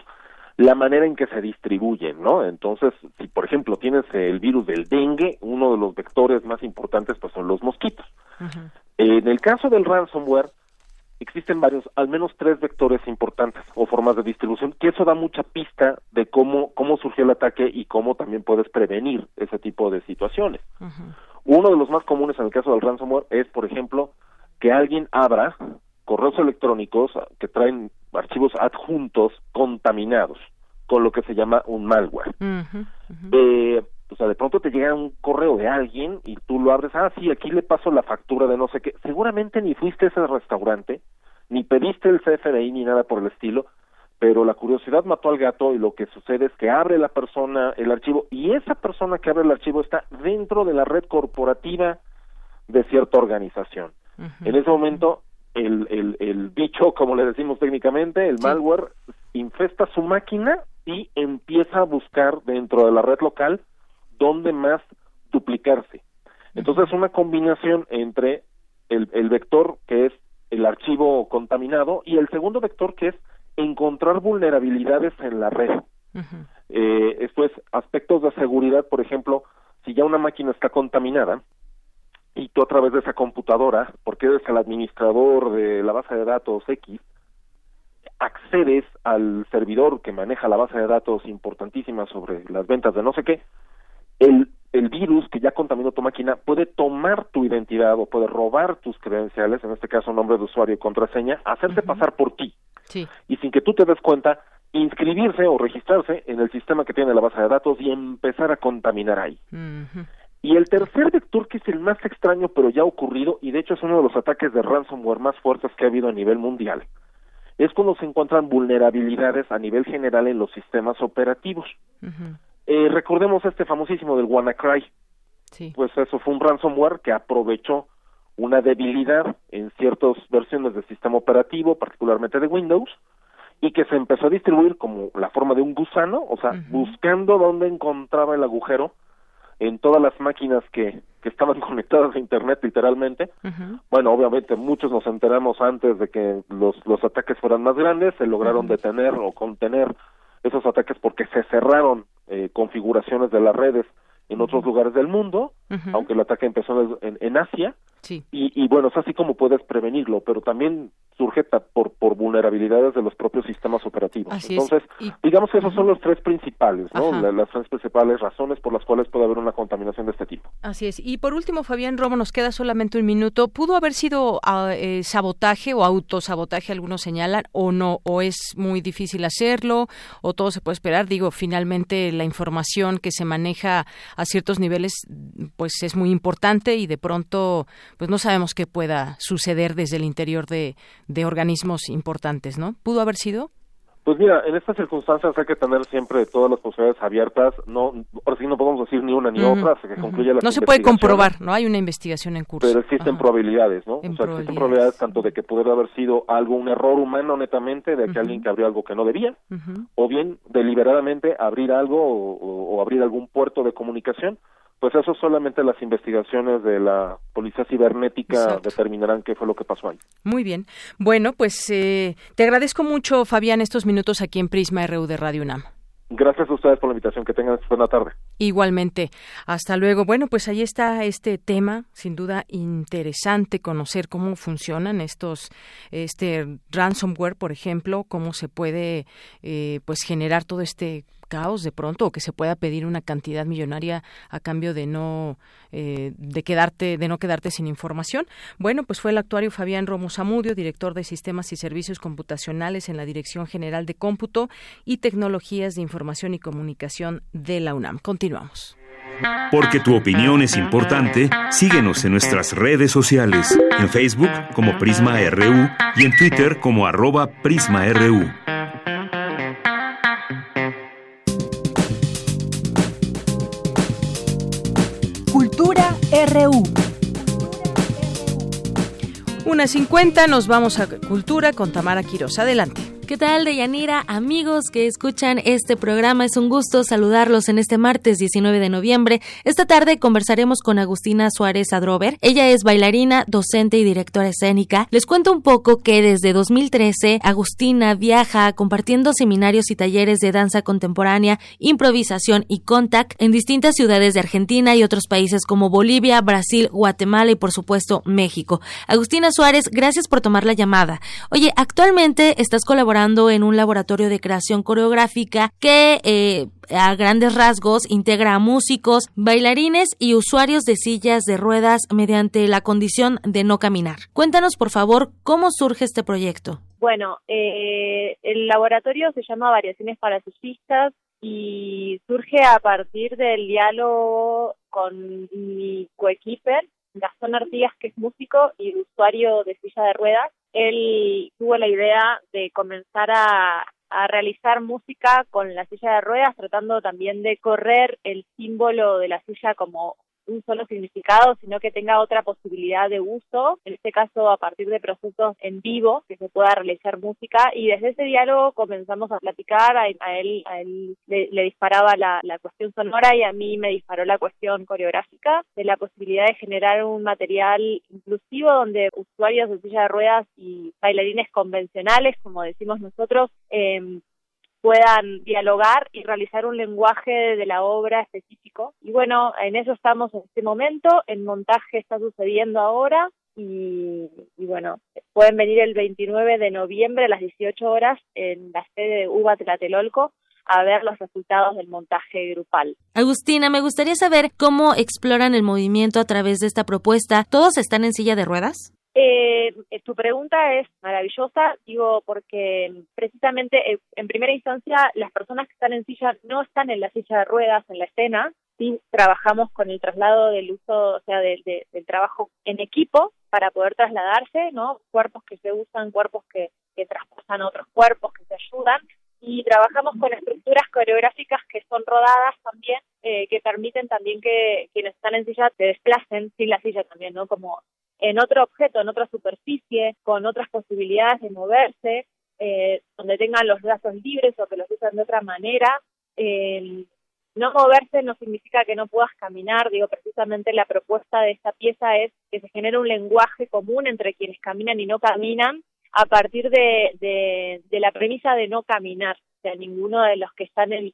la manera en que se distribuyen, ¿no? Entonces, si por ejemplo tienes el virus del dengue, uno de los vectores más importantes pues son los mosquitos. En el caso del ransomware, existen varios, al menos tres vectores importantes o formas de distribución, que eso da mucha pista de cómo, cómo surgió el ataque y cómo también puedes prevenir ese tipo de situaciones. Uno de los más comunes en el caso del ransomware es, por ejemplo, que alguien abra correos electrónicos que traen archivos adjuntos contaminados con lo que se llama un malware. Eh, o sea, de pronto te llega un correo de alguien y tú lo abres, ah, sí, aquí le paso la factura de no sé qué. Seguramente ni fuiste a ese restaurante, ni pediste el CFDI ni nada por el estilo, pero la curiosidad mató al gato y lo que sucede es que abre la persona el archivo y esa persona que abre el archivo está dentro de la red corporativa de cierta organización. En ese momento, el, el, el bicho, como le decimos técnicamente, el malware, infesta su máquina y empieza a buscar dentro de la red local dónde más duplicarse. Entonces, una combinación entre el, el vector que es el archivo contaminado y el segundo vector que es encontrar vulnerabilidades en la red. eh, esto es aspectos de seguridad, por ejemplo, si ya una máquina está contaminada y tú a través de esa computadora, porque eres el administrador de la base de datos X, accedes al servidor que maneja la base de datos importantísima sobre las ventas de no sé qué, el, el virus que ya contaminó tu máquina puede tomar tu identidad o puede robar tus credenciales, en este caso nombre de usuario y contraseña, hacerse pasar por ti. Y sin que tú te des cuenta, inscribirse o registrarse en el sistema que tiene la base de datos y empezar a contaminar ahí. Y el tercer vector, que es el más extraño, pero ya ha ocurrido, y de hecho es uno de los ataques de ransomware más fuertes que ha habido a nivel mundial, es cuando se encuentran vulnerabilidades a nivel general en los sistemas operativos. Eh, recordemos este famosísimo del WannaCry. Pues eso fue un ransomware que aprovechó una debilidad en ciertas versiones del sistema operativo, particularmente de Windows, y que se empezó a distribuir como la forma de un gusano, o sea, buscando dónde encontraba el agujero en todas las máquinas que, que estaban conectadas a Internet literalmente. Bueno, obviamente muchos nos enteramos antes de que los, los ataques fueran más grandes, se lograron detener o contener esos ataques porque se cerraron eh, configuraciones de las redes en otros lugares del mundo, aunque el ataque empezó en, en Asia, y, y, bueno, es así como puedes prevenirlo, pero también surge por, por vulnerabilidades de los propios sistemas operativos. Entonces, digamos que esos son los tres principales, ¿no? las tres principales razones por las cuales puede haber una contaminación de este tipo. Así es. Y por último, Fabián Romo, nos queda solamente un minuto. ¿Pudo haber sido ah, eh, sabotaje o autosabotaje, algunos señalan, o no? ¿O es muy difícil hacerlo? ¿O todo se puede esperar? Digo, finalmente la información que se maneja a ciertos niveles, pues es muy importante y de pronto, pues no sabemos qué pueda suceder desde el interior de, de organismos importantes, ¿no? ¿Pudo haber sido? Pues mira, en estas circunstancias hay que tener siempre todas las posibilidades abiertas. No, ahora sí no podemos decir ni una ni otra hasta que concluya la No se puede comprobar, no hay una investigación en curso. Pero existen probabilidades, ¿no? o sea, existen probabilidades tanto de que pudiera haber sido algo, un error humano netamente, de que alguien que abrió algo que no debía, o bien deliberadamente abrir algo o abrir algún puerto de comunicación pues eso solamente las investigaciones de la policía cibernética determinarán qué fue lo que pasó ahí. Muy bien. Bueno, pues eh, te agradezco mucho, Fabián, estos minutos aquí en Prisma RU de Radio UNAM. Gracias a ustedes por la invitación. Que tengan buena tarde. Igualmente. Hasta luego. Bueno, pues ahí está este tema. Sin duda interesante conocer cómo funcionan estos, este ransomware, por ejemplo, cómo se puede, eh, pues generar todo este caos de pronto o que se pueda pedir una cantidad millonaria a cambio de no eh, de quedarte de no quedarte sin información bueno pues fue el actuario Fabián Romo Zamudio director de sistemas y servicios computacionales en la Dirección General de Cómputo y Tecnologías de Información y Comunicación de la UNAM continuamos porque tu opinión es importante, síguenos en nuestras redes sociales, en Facebook como Prisma RU y en Twitter como arroba PrismaRU. RU. Una cincuenta, nos vamos a Cultura con Tamara Quiroz. Adelante. ¿Qué tal, Deyanira? Amigos que escuchan este programa, es un gusto saludarlos en este martes 19 de noviembre. Esta tarde conversaremos con Agustina Suárez Adrover. Ella es bailarina, docente y directora escénica. Les cuento un poco que desde 2013 Agustina viaja compartiendo seminarios y talleres de danza contemporánea, improvisación y contact en distintas ciudades de Argentina y otros países como Bolivia, Brasil, Guatemala y por supuesto México. Agustina Suárez, gracias por tomar la llamada. Oye, actualmente estás colaborando en un laboratorio de creación coreográfica que eh, a grandes rasgos integra a músicos, bailarines y usuarios de sillas de ruedas mediante la condición de no caminar. Cuéntanos, por favor, cómo surge este proyecto. Bueno, eh, el laboratorio se llama Variaciones para Sujistas y surge a partir del diálogo con mi coequiper, Gastón Artigas, que es músico y usuario de silla de ruedas, él tuvo la idea de comenzar a, realizar música con la silla de ruedas, tratando también de correr el símbolo de la silla como un solo significado, sino que tenga otra posibilidad de uso, en este caso a partir de procesos en vivo, que se pueda realizar música, y desde ese diálogo comenzamos a platicar, a, él, a él le, disparaba la, la, cuestión sonora y a mí me disparó la cuestión coreográfica, de la posibilidad de generar un material inclusivo donde usuarios de silla de ruedas y bailarines convencionales, como decimos nosotros, eh, puedan dialogar y realizar un lenguaje de la obra específico. Y bueno, en eso estamos en este momento, el montaje está sucediendo ahora y, bueno, pueden venir el 29 de noviembre a las 18 horas en la sede de UBA Tlatelolco a ver los resultados del montaje grupal. Agustina, me gustaría saber cómo exploran el movimiento a través de esta propuesta. ¿Todos están en silla de ruedas? Eh, tu pregunta es maravillosa, digo, porque precisamente eh, en primera instancia las personas que están en silla no están en la silla de ruedas en la escena, sí trabajamos con el traslado del uso, o sea, del trabajo en equipo para poder trasladarse, ¿no? Cuerpos que se usan, cuerpos que, que traspasan otros cuerpos, que se ayudan, y trabajamos con estructuras coreográficas que son rodadas también, eh, que permiten también que quienes están en silla se desplacen sin la silla también, ¿no? Como en otro objeto, en otra superficie, con otras posibilidades de moverse, eh, donde tengan los brazos libres o que los usen de otra manera. Eh, no moverse no significa que no puedas caminar, digo, precisamente la propuesta de esta pieza es que se genere un lenguaje común entre quienes caminan y no caminan a partir de, de, la premisa de no caminar, o sea, ninguno de los que están en,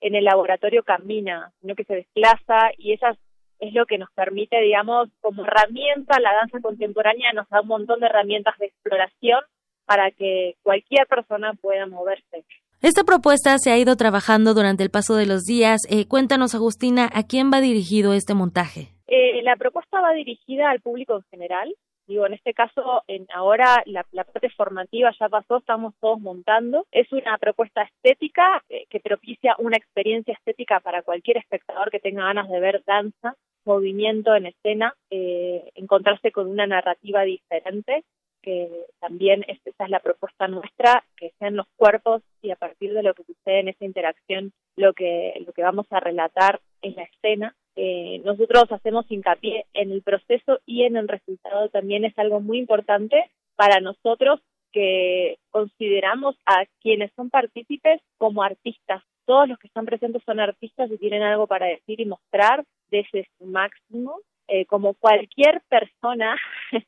en el laboratorio camina, sino que se desplaza y esas es lo que nos permite, digamos, como herramienta, la danza contemporánea nos da un montón de herramientas de exploración para que cualquier persona pueda moverse. Esta propuesta se ha ido trabajando durante el paso de los días. Eh, cuéntanos, Agustina, ¿a quién va dirigido este montaje? Eh, la propuesta va dirigida al público en general. Digo, en este caso, en ahora la, parte formativa ya pasó, estamos todos montando. Es una propuesta estética eh, que propicia una experiencia estética para cualquier espectador que tenga ganas de ver danza movimiento en escena, eh, encontrarse con una narrativa diferente. que también esa es la propuesta nuestra, que sean los cuerpos y a partir de lo que sucede en esa interacción lo que, lo que vamos a relatar en la escena. Eh, nosotros hacemos hincapié en el proceso y en el resultado también es algo muy importante para nosotros que consideramos a quienes son partícipes como artistas. Todos los que están presentes son artistas y tienen algo para decir y mostrar desde su máximo, eh, como cualquier persona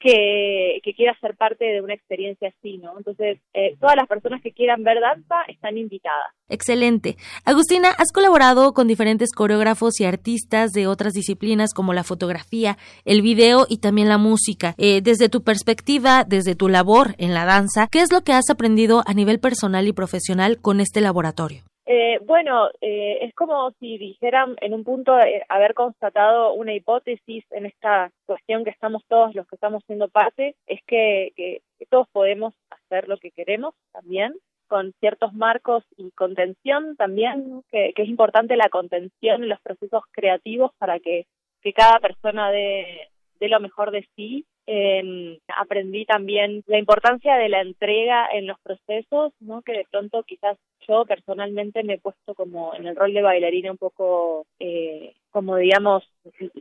que, que, quiera ser parte de una experiencia así, ¿no? Entonces, eh, todas las personas que quieran ver danza están invitadas. Excelente. Agustina, has colaborado con diferentes coreógrafos y artistas de otras disciplinas como la fotografía, el video y también la música. Eh, desde tu perspectiva, desde tu labor en la danza, ¿qué es lo que has aprendido a nivel personal y profesional con este laboratorio? Eh, bueno, eh, es como si dijeran en un punto eh, haber constatado una hipótesis en esta cuestión que estamos todos los que estamos siendo parte, es que, que, todos podemos hacer lo que queremos también, con ciertos marcos y contención también, que, que es importante la contención en los procesos creativos para que, que cada persona dé, dé lo mejor de sí eh, aprendí también la importancia de la entrega en los procesos, ¿no? Que de pronto quizás yo personalmente me he puesto como en el rol de bailarina un poco, eh, como digamos,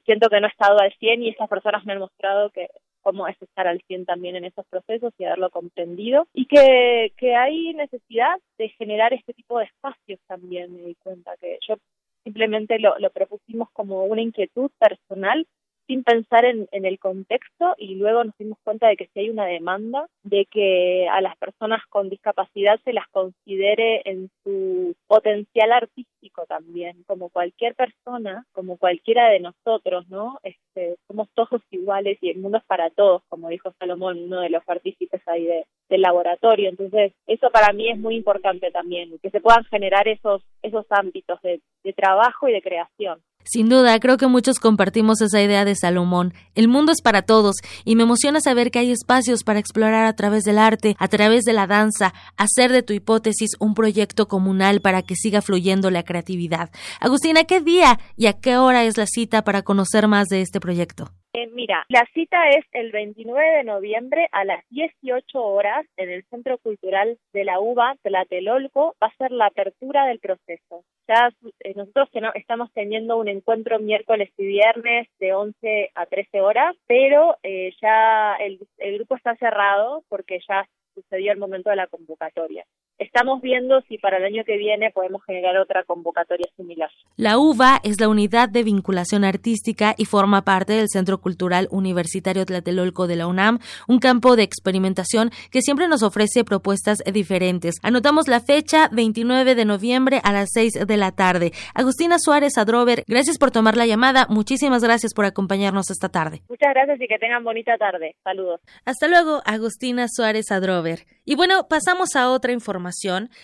siento que no he estado al 100 y estas personas me han mostrado que cómo es estar al 100 también en esos procesos y haberlo comprendido y que, que hay necesidad de generar este tipo de espacios también, me di cuenta que yo simplemente lo, lo propusimos como una inquietud personal sin pensar en, en, el contexto y luego nos dimos cuenta de que si hay una demanda de que a las personas con discapacidad se las considere en su potencial artístico también, como cualquier persona, como cualquiera de nosotros, ¿no? Este, somos todos iguales y el mundo es para todos, como dijo Salomón, uno de los partícipes ahí de, del laboratorio. Entonces, eso para mí es muy importante también, que se puedan generar esos, esos ámbitos de trabajo y de creación. Sin duda, creo que muchos compartimos esa idea de Salomón. El mundo es para todos y me emociona saber que hay espacios para explorar a través del arte, a través de la danza, hacer de tu hipótesis un proyecto comunal para que siga fluyendo la creatividad. Agustina, ¿qué día y a qué hora es la cita para conocer más de este proyecto? Eh, mira, la cita es el 29 de noviembre a las 18 horas en el Centro Cultural de la UBA, Tlatelolco. Va a ser la apertura del proceso. Ya eh, nosotros estamos teniendo un encuentro miércoles y viernes de 11 a 13 horas, pero eh, ya el, el grupo está cerrado porque ya sucedió el momento de la convocatoria. Estamos viendo si para el año que viene podemos generar otra convocatoria similar. La UVA es la unidad de vinculación artística y forma parte del Centro Cultural Universitario Tlatelolco de la UNAM, un campo de experimentación que siempre nos ofrece propuestas diferentes. Anotamos la fecha 29 de noviembre a las 6 de la tarde. Agustina Suárez Adrover, gracias por tomar la llamada. Muchísimas gracias por acompañarnos esta tarde. Muchas gracias y que tengan bonita tarde. Saludos. Hasta luego, Agustina Suárez Adrover. Y bueno, pasamos a otra información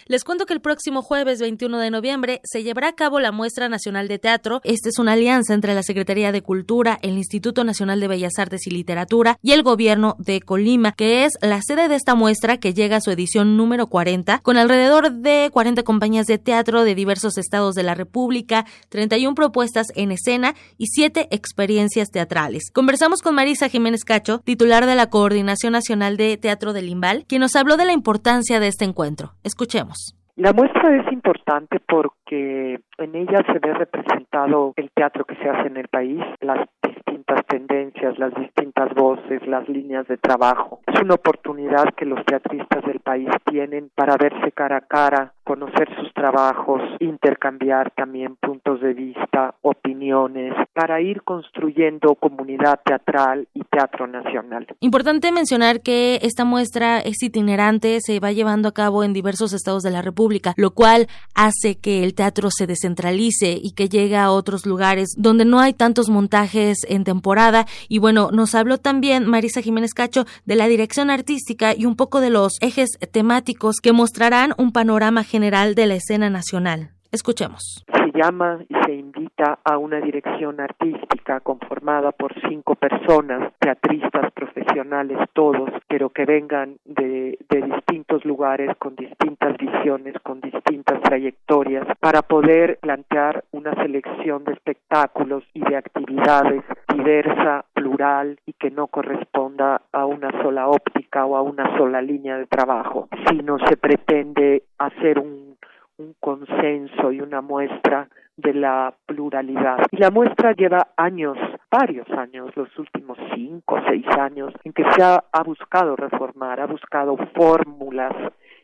les cuento que el próximo jueves 21 de noviembre se llevará a cabo la Muestra Nacional de Teatro. Esta es una alianza entre la Secretaría de Cultura, el Instituto Nacional de Bellas Artes y Literatura y el Gobierno de Colima, que es la sede de esta muestra que llega a su edición número 40, con alrededor de 40 compañías de teatro de diversos estados de la República, 31 propuestas en escena y 7 experiencias teatrales. Conversamos con Marisa Jiménez Cacho, titular de la Coordinación Nacional de Teatro del Limbal, quien nos habló de la importancia de este encuentro. Escuchemos. La muestra es importante porque en ella se ve representado el teatro que se hace en el país, las distintas tendencias, las distintas voces, las líneas de trabajo. Es una oportunidad que los teatristas del país tienen para verse cara a cara, conocer sus trabajos, intercambiar también puntos de vista, opiniones, para ir construyendo comunidad teatral y teatro nacional. Importante mencionar que esta muestra es itinerante, se va llevando a cabo en diversos estados de la República, lo cual hace que el teatro se descentralice y que llegue a otros lugares donde no hay tantos montajes en temporada. Y bueno, nos habló también Marisa Jiménez Cacho de la dirección artística y un poco de los ejes temáticos que mostrarán un panorama general de la escena nacional. Escuchemos. Llama y se invita a una dirección artística conformada por cinco personas, teatristas profesionales todos, pero que vengan de, de distintos lugares, con distintas visiones, con distintas trayectorias, para poder plantear una selección de espectáculos y de actividades diversa, plural y que no corresponda a una sola óptica o a una sola línea de trabajo, sino se pretende hacer un, un consenso y una muestra de la pluralidad. Y la muestra lleva años, varios años, los últimos cinco seis años, en que se ha, ha buscado reformar, ha buscado fórmulas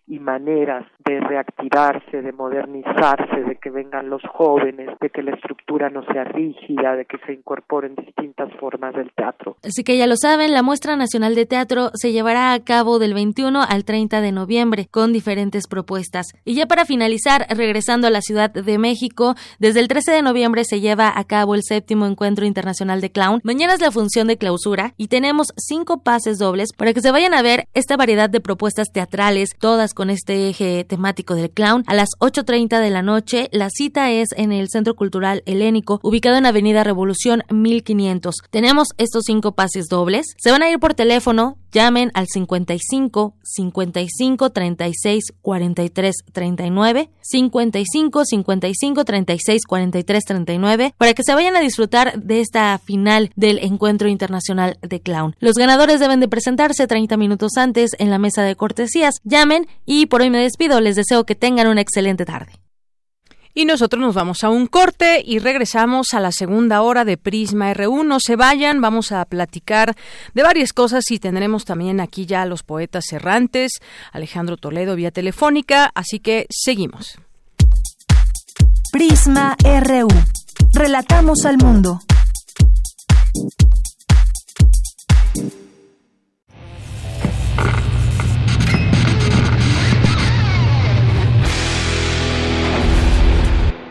y maneras de reactivarse, de modernizarse, de que vengan los jóvenes, de que la estructura no sea rígida, de que se incorporen distintas formas del teatro. Así que ya lo saben, la Muestra Nacional de Teatro se llevará a cabo del 21 al 30 de noviembre con diferentes propuestas. Y ya para finalizar, regresando a la Ciudad de México, desde el 13 de noviembre se lleva a cabo el séptimo Encuentro Internacional de Clown. Mañana es la función de clausura y tenemos cinco pases dobles para que se vayan a ver esta variedad de propuestas teatrales, todas con este eje temático del clown. A las 8.30 de la noche, la cita es en el Centro Cultural Helénico, ubicado en Avenida Revolución 1500. Tenemos estos cinco pases dobles. Se van a ir por teléfono, llamen al 55 55 36 43 39, 55 55 36 43 39, para que se vayan a disfrutar de esta final del Encuentro Internacional de Clown. Los ganadores deben de presentarse 30 minutos antes en la mesa de cortesías. Llamen y por hoy me despido. Les deseo que tengan una excelente tarde. Y nosotros nos vamos a un corte y regresamos a la segunda hora de Prisma RU. No se vayan, vamos a platicar de varias cosas y tendremos también aquí ya a los poetas errantes, Alejandro Toledo vía telefónica, así que seguimos. Prisma RU. Relatamos al mundo.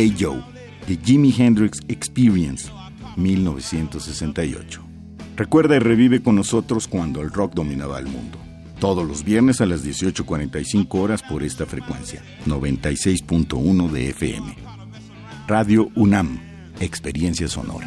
Hey Joe, The Jimi Hendrix Experience, 1968. Recuerda y revive con nosotros cuando el rock dominaba el mundo. Todos los viernes a las 18.45 horas por esta frecuencia, 96.1 de FM. Radio UNAM, Experiencia Sonora.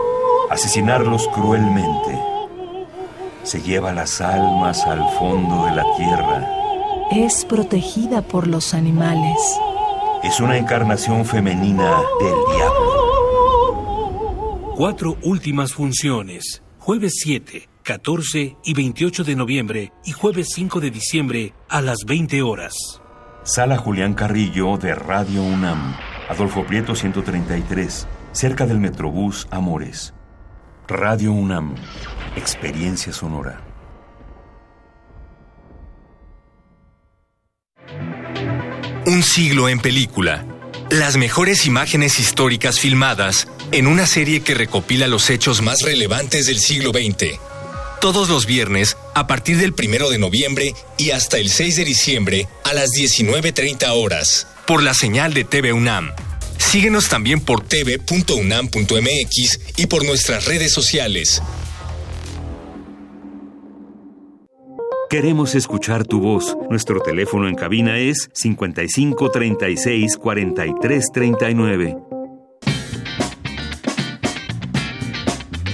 asesinarlos cruelmente. Se lleva las almas al fondo de la tierra. Es protegida por los animales. Es una encarnación femenina del diablo. Cuatro últimas funciones. Jueves 7, 14 y 28 de noviembre y jueves 5 de diciembre a las 20 horas. Sala Julián Carrillo de Radio UNAM. Adolfo Prieto 133, cerca del Metrobús Amores. Radio UNAM, Experiencia Sonora. Un siglo en película. Las mejores imágenes históricas filmadas en una serie que recopila los hechos más relevantes del siglo XX. Todos los viernes, a partir del primero de noviembre y hasta el 6 de diciembre, a las 19.30 horas, por la señal de TV UNAM. Síguenos también por tv.unam.mx y por nuestras redes sociales. Queremos escuchar tu voz. Nuestro teléfono en cabina es 55 36 43 39.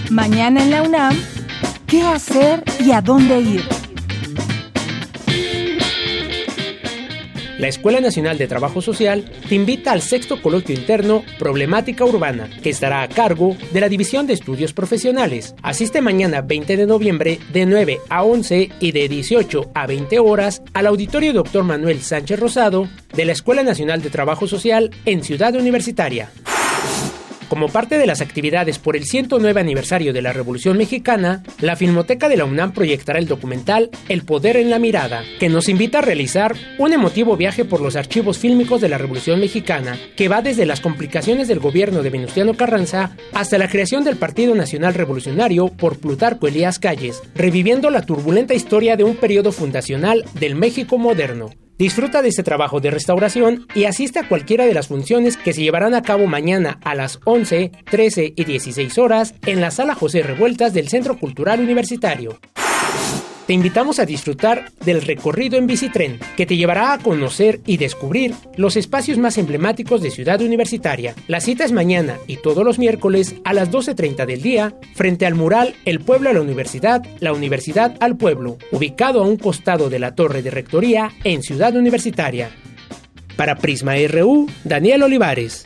Mañana en la UNAM, ¿qué hacer y a dónde ir? La Escuela Nacional de Trabajo Social te invita al sexto coloquio interno Problemática Urbana, que estará a cargo de la División de Estudios Profesionales. Asiste mañana 20 de noviembre de 9 a 11 y de 18 a 20 horas al Auditorio Dr. Manuel Sánchez Rosado de la Escuela Nacional de Trabajo Social en Ciudad Universitaria. Como parte de las actividades por el 109 aniversario de la Revolución Mexicana, la Filmoteca de la UNAM proyectará el documental El Poder en la Mirada, que nos invita a realizar un emotivo viaje por los archivos fílmicos de la Revolución Mexicana, que va desde las complicaciones del gobierno de Venustiano Carranza hasta la creación del Partido Nacional Revolucionario por Plutarco Elías Calles, reviviendo la turbulenta historia de un periodo fundacional del México moderno. Disfruta de este trabajo de restauración y asiste a cualquiera de las funciones que se llevarán a cabo mañana a las 11, 13 y 16 horas en la Sala José Revueltas del Centro Cultural Universitario. Te invitamos a disfrutar del recorrido en bicitren, que te llevará a conocer y descubrir los espacios más emblemáticos de Ciudad Universitaria. La cita es mañana y todos los miércoles a las 12.30 del día, frente al mural El Pueblo a la Universidad, la Universidad al Pueblo, ubicado a un costado de la Torre de Rectoría en Ciudad Universitaria. Para Prisma RU, Daniel Olivares.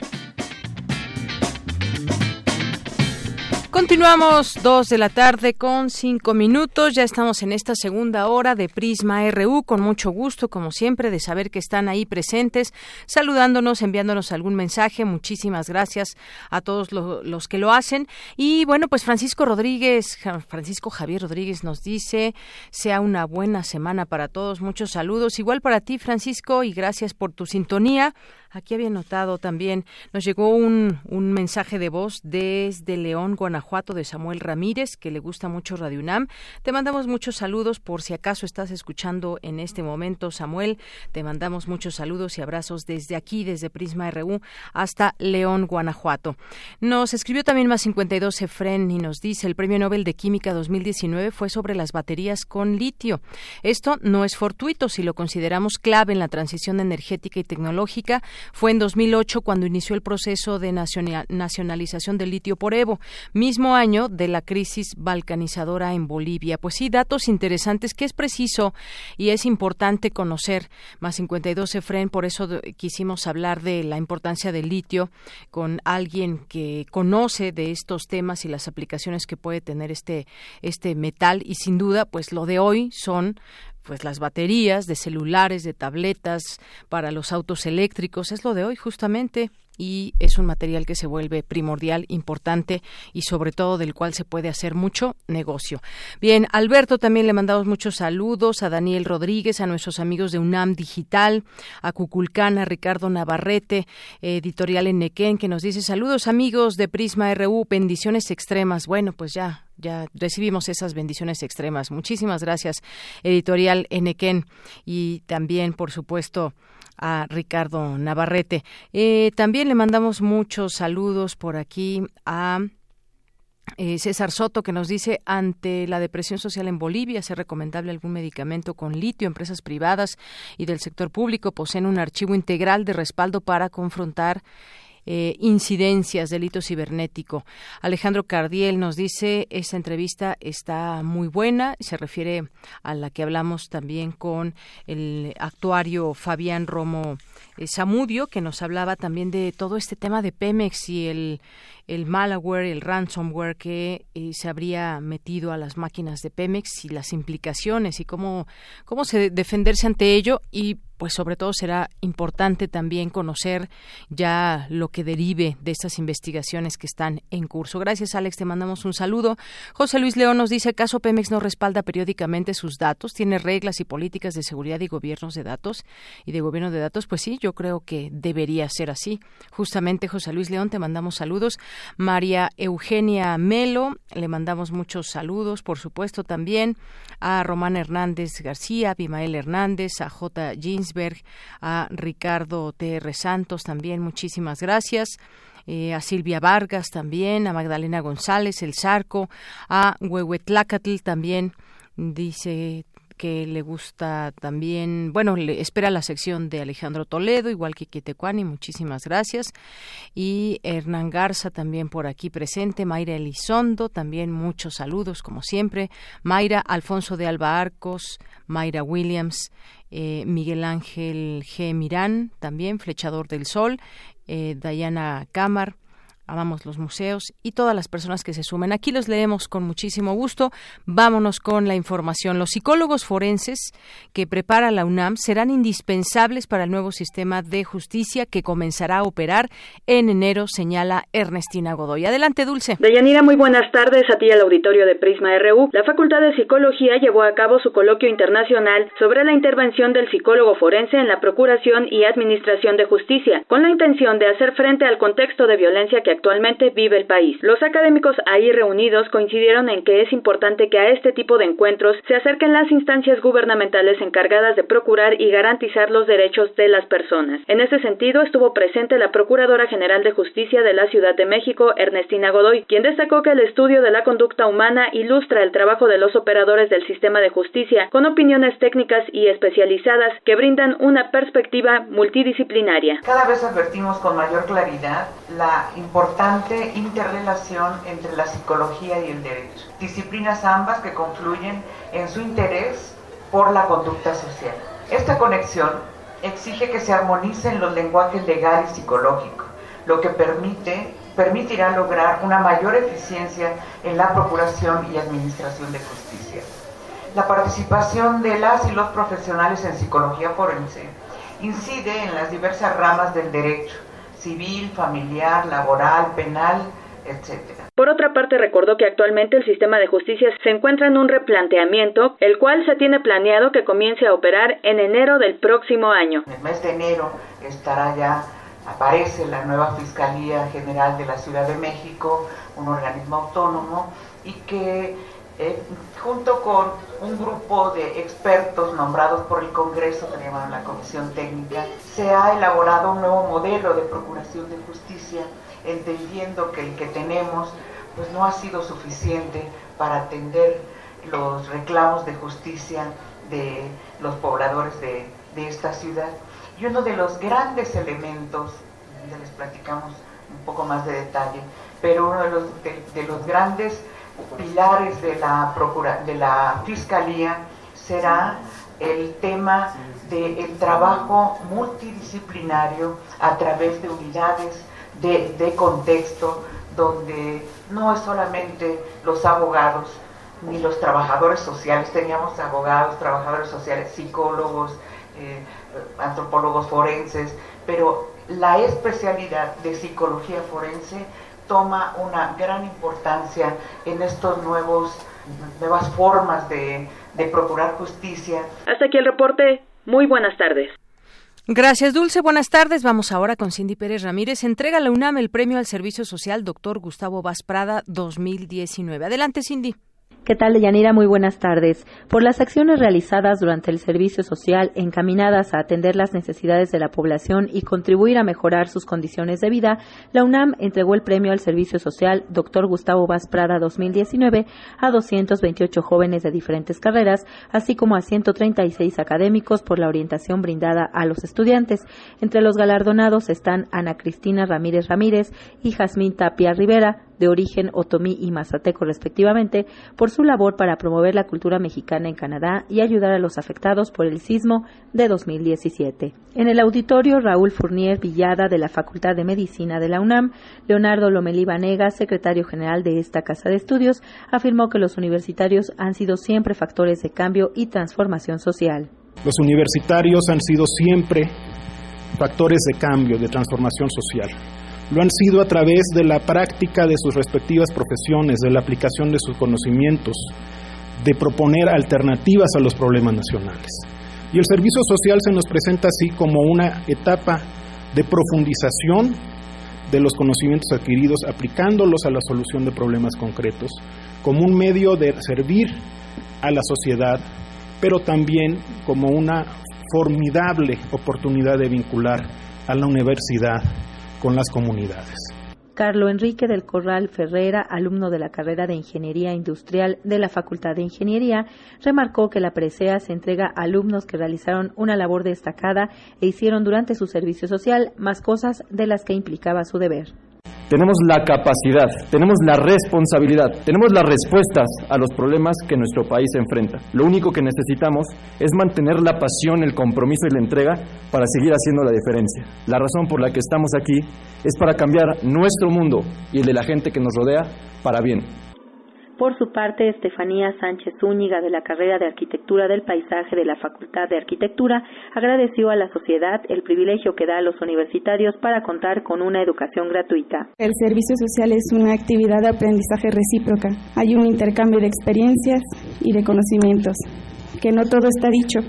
Continuamos dos de la tarde con cinco minutos. Ya estamos en esta segunda hora de Prisma RU con mucho gusto, como siempre, de saber que están ahí presentes, saludándonos, enviándonos algún mensaje. Muchísimas gracias a todos los que lo hacen. Y bueno, pues Francisco Rodríguez, Francisco Javier Rodríguez nos dice, sea una buena semana para todos. Muchos saludos. Igual para ti, Francisco, y gracias por tu sintonía. Aquí había notado también, nos llegó un, un mensaje de voz desde León, Guanajuato, de Samuel Ramírez, que le gusta mucho Radio UNAM. Te mandamos muchos saludos por si acaso estás escuchando en este momento, Samuel. Te mandamos muchos saludos y abrazos desde aquí, desde Prisma RU hasta León, Guanajuato. Nos escribió también más 52 Efren y nos dice, el Premio Nobel de Química 2019 fue sobre las baterías con litio. Esto no es fortuito si lo consideramos clave en la transición energética y tecnológica fue en 2008 cuando inició el proceso de nacionalización del litio por Evo, mismo año de la crisis balcanizadora en Bolivia. Pues sí, datos interesantes que es preciso y es importante conocer. Más 52 Efren, por eso quisimos hablar de la importancia del litio con alguien que conoce de estos temas y las aplicaciones que puede tener este, este metal y sin duda, pues lo de hoy son pues las baterías de celulares, de tabletas para los autos eléctricos, es lo de hoy justamente y es un material que se vuelve primordial, importante y sobre todo del cual se puede hacer mucho negocio. Bien, Alberto también le mandamos muchos saludos a Daniel Rodríguez, a nuestros amigos de UNAM Digital, a Cuculcán, a Ricardo Navarrete, editorial en Nequén, que nos dice saludos amigos de Prisma RU, bendiciones extremas. Bueno, pues ya ya recibimos esas bendiciones extremas. Muchísimas gracias, editorial Enequén, y también, por supuesto, a Ricardo Navarrete. Eh, también le mandamos muchos saludos por aquí a eh, César Soto que nos dice ante la depresión social en Bolivia es recomendable algún medicamento con litio. Empresas privadas y del sector público poseen un archivo integral de respaldo para confrontar eh, incidencias, delito cibernético. Alejandro Cardiel nos dice, esta entrevista está muy buena, se refiere a la que hablamos también con el actuario Fabián Romo eh, Zamudio, que nos hablaba también de todo este tema de Pemex y el, el malware, el ransomware que eh, se habría metido a las máquinas de Pemex y las implicaciones y cómo, cómo se defenderse ante ello y pues sobre todo será importante también conocer ya lo que derive de estas investigaciones que están en curso. Gracias, Alex, te mandamos un saludo. José Luis León nos dice, ¿caso Pemex no respalda periódicamente sus datos? ¿Tiene reglas y políticas de seguridad y gobiernos de datos y de gobierno de datos? Pues sí, yo creo que debería ser así. Justamente, José Luis León, te mandamos saludos. María Eugenia Melo, le mandamos muchos saludos, por supuesto, también a Román Hernández García, a Abimael Hernández, a J. Jeans a Ricardo T.R. Santos también, muchísimas gracias. Eh, a Silvia Vargas también, a Magdalena González, El Zarco, a Huehuetlacatl también, dice que le gusta también, bueno, le espera la sección de Alejandro Toledo, igual que Quitecuani, muchísimas gracias. Y Hernán Garza también por aquí presente, Mayra Elizondo, también muchos saludos, como siempre. Mayra Alfonso de Alba Arcos, Mayra Williams, eh, Miguel Ángel G. Mirán, también Flechador del Sol, eh, Dayana Cámar, amamos los museos y todas las personas que se sumen. Aquí los leemos con muchísimo gusto. Vámonos con la información. Los psicólogos forenses que prepara la UNAM serán indispensables para el nuevo sistema de justicia que comenzará a operar en enero, señala Ernestina Godoy. Adelante, Dulce. Deyanira, muy buenas tardes a ti al auditorio de Prisma RU. La Facultad de Psicología llevó a cabo su coloquio internacional sobre la intervención del psicólogo forense en la procuración y administración de justicia, con la intención de hacer frente al contexto de violencia que actualmente vive el país. Los académicos ahí reunidos coincidieron en que es importante que a este tipo de encuentros se acerquen las instancias gubernamentales encargadas de procurar y garantizar los derechos de las personas. En ese sentido, estuvo presente la Procuradora General de Justicia de la Ciudad de México, Ernestina Godoy, quien destacó que el estudio de la conducta humana ilustra el trabajo de los operadores del sistema de justicia con opiniones técnicas y especializadas que brindan una perspectiva multidisciplinaria. Cada vez advertimos con mayor claridad la importancia importante interrelación entre la psicología y el derecho, disciplinas ambas que confluyen en su interés por la conducta social. Esta conexión exige que se armonicen los lenguajes legal y psicológico, lo que permite, permitirá lograr una mayor eficiencia en la procuración y administración de justicia. La participación de las y los profesionales en psicología forense incide en las diversas ramas del derecho, civil, familiar, laboral, penal, etcétera. Por otra parte, recordó que actualmente el sistema de justicia se encuentra en un replanteamiento, el cual se tiene planeado que comience a operar en enero del próximo año. En el mes de enero estará ya, aparece la nueva Fiscalía General de la Ciudad de México, un organismo autónomo, y que eh, junto con un grupo de expertos nombrados por el Congreso, que llaman la Comisión Técnica, se ha elaborado un nuevo modelo de procuración de justicia, entendiendo que el que tenemos pues no ha sido suficiente para atender los reclamos de justicia de los pobladores de, esta ciudad. Y uno de los grandes elementos, ya les platicamos un poco más de detalle, pero uno de los, de los grandes pilares de la, procura, de la Fiscalía será el tema del trabajo multidisciplinario a través de unidades de, contexto donde no es solamente los abogados ni los trabajadores sociales, teníamos abogados, trabajadores sociales, psicólogos, eh, antropólogos forenses, pero la especialidad de psicología forense toma una gran importancia en estos nuevos nuevas formas de, de procurar justicia. Hasta aquí el reporte. Muy buenas tardes. Gracias, Dulce. Buenas tardes. Vamos ahora con Cindy Pérez Ramírez. Entrega la UNAM el premio al Servicio Social Dr. Gustavo Vaz Prada 2019. Adelante, Cindy. ¿Qué tal, Yanira? Muy buenas tardes. Por las acciones realizadas durante el servicio social encaminadas a atender las necesidades de la población y contribuir a mejorar sus condiciones de vida, la UNAM entregó el premio al servicio social Dr. Gustavo Vaz Prada 2019 a 228 jóvenes de diferentes carreras, así como a 136 académicos por la orientación brindada a los estudiantes. Entre los galardonados están Ana Cristina Ramírez Ramírez y Jazmín Tapia Rivera, de origen otomí y mazateco respectivamente, por su labor para promover la cultura mexicana en Canadá y ayudar a los afectados por el sismo de 2017. En el auditorio, Raúl Fournier Villada de la Facultad de Medicina de la UNAM, Leonardo Lomelí Vanega, secretario general de esta casa de estudios, afirmó que los universitarios han sido siempre factores de cambio y transformación social. Los universitarios han sido siempre factores de cambio, de transformación social. Lo han sido a través de la práctica de sus respectivas profesiones, de la aplicación de sus conocimientos, de proponer alternativas a los problemas nacionales. Y el servicio social se nos presenta así como una etapa de profundización de los conocimientos adquiridos, aplicándolos a la solución de problemas concretos, como un medio de servir a la sociedad, pero también como una formidable oportunidad de vincular a la universidad con las comunidades. Carlo Enrique del Corral Ferrera, alumno de la carrera de Ingeniería Industrial de la Facultad de Ingeniería, remarcó que la presea se entrega a alumnos que realizaron una labor destacada e hicieron durante su servicio social más cosas de las que implicaba su deber. Tenemos la capacidad, tenemos la responsabilidad, tenemos las respuestas a los problemas que nuestro país enfrenta. Lo único que necesitamos es mantener la pasión, el compromiso y la entrega para seguir haciendo la diferencia. La razón por la que estamos aquí es para cambiar nuestro mundo y el de la gente que nos rodea para bien. Por su parte, Estefanía Sánchez Zúñiga, de la carrera de Arquitectura del Paisaje de la Facultad de Arquitectura, agradeció a la sociedad el privilegio que da a los universitarios para contar con una educación gratuita. El servicio social es una actividad de aprendizaje recíproca. Hay un intercambio de experiencias y de conocimientos, que no todo está dicho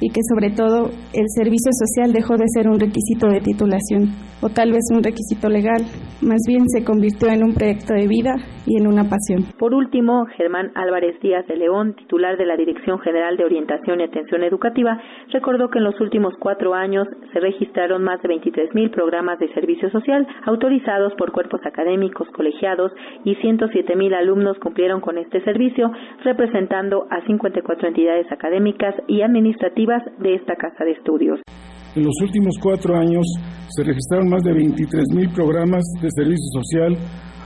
y que sobre todo el servicio social dejó de ser un requisito de titulación o tal vez un requisito legal, más bien se convirtió en un proyecto de vida y en una pasión. Por último, Germán Álvarez Díaz de León, titular de la Dirección General de Orientación y Atención Educativa, recordó que en los últimos cuatro años se registraron más de 23.000 programas de servicio social autorizados por cuerpos académicos colegiados y 107.000 alumnos cumplieron con este servicio, representando a 54 entidades académicas y administrativas de esta casa de estudios. En los últimos cuatro años se registraron más de 23.000 programas de servicio social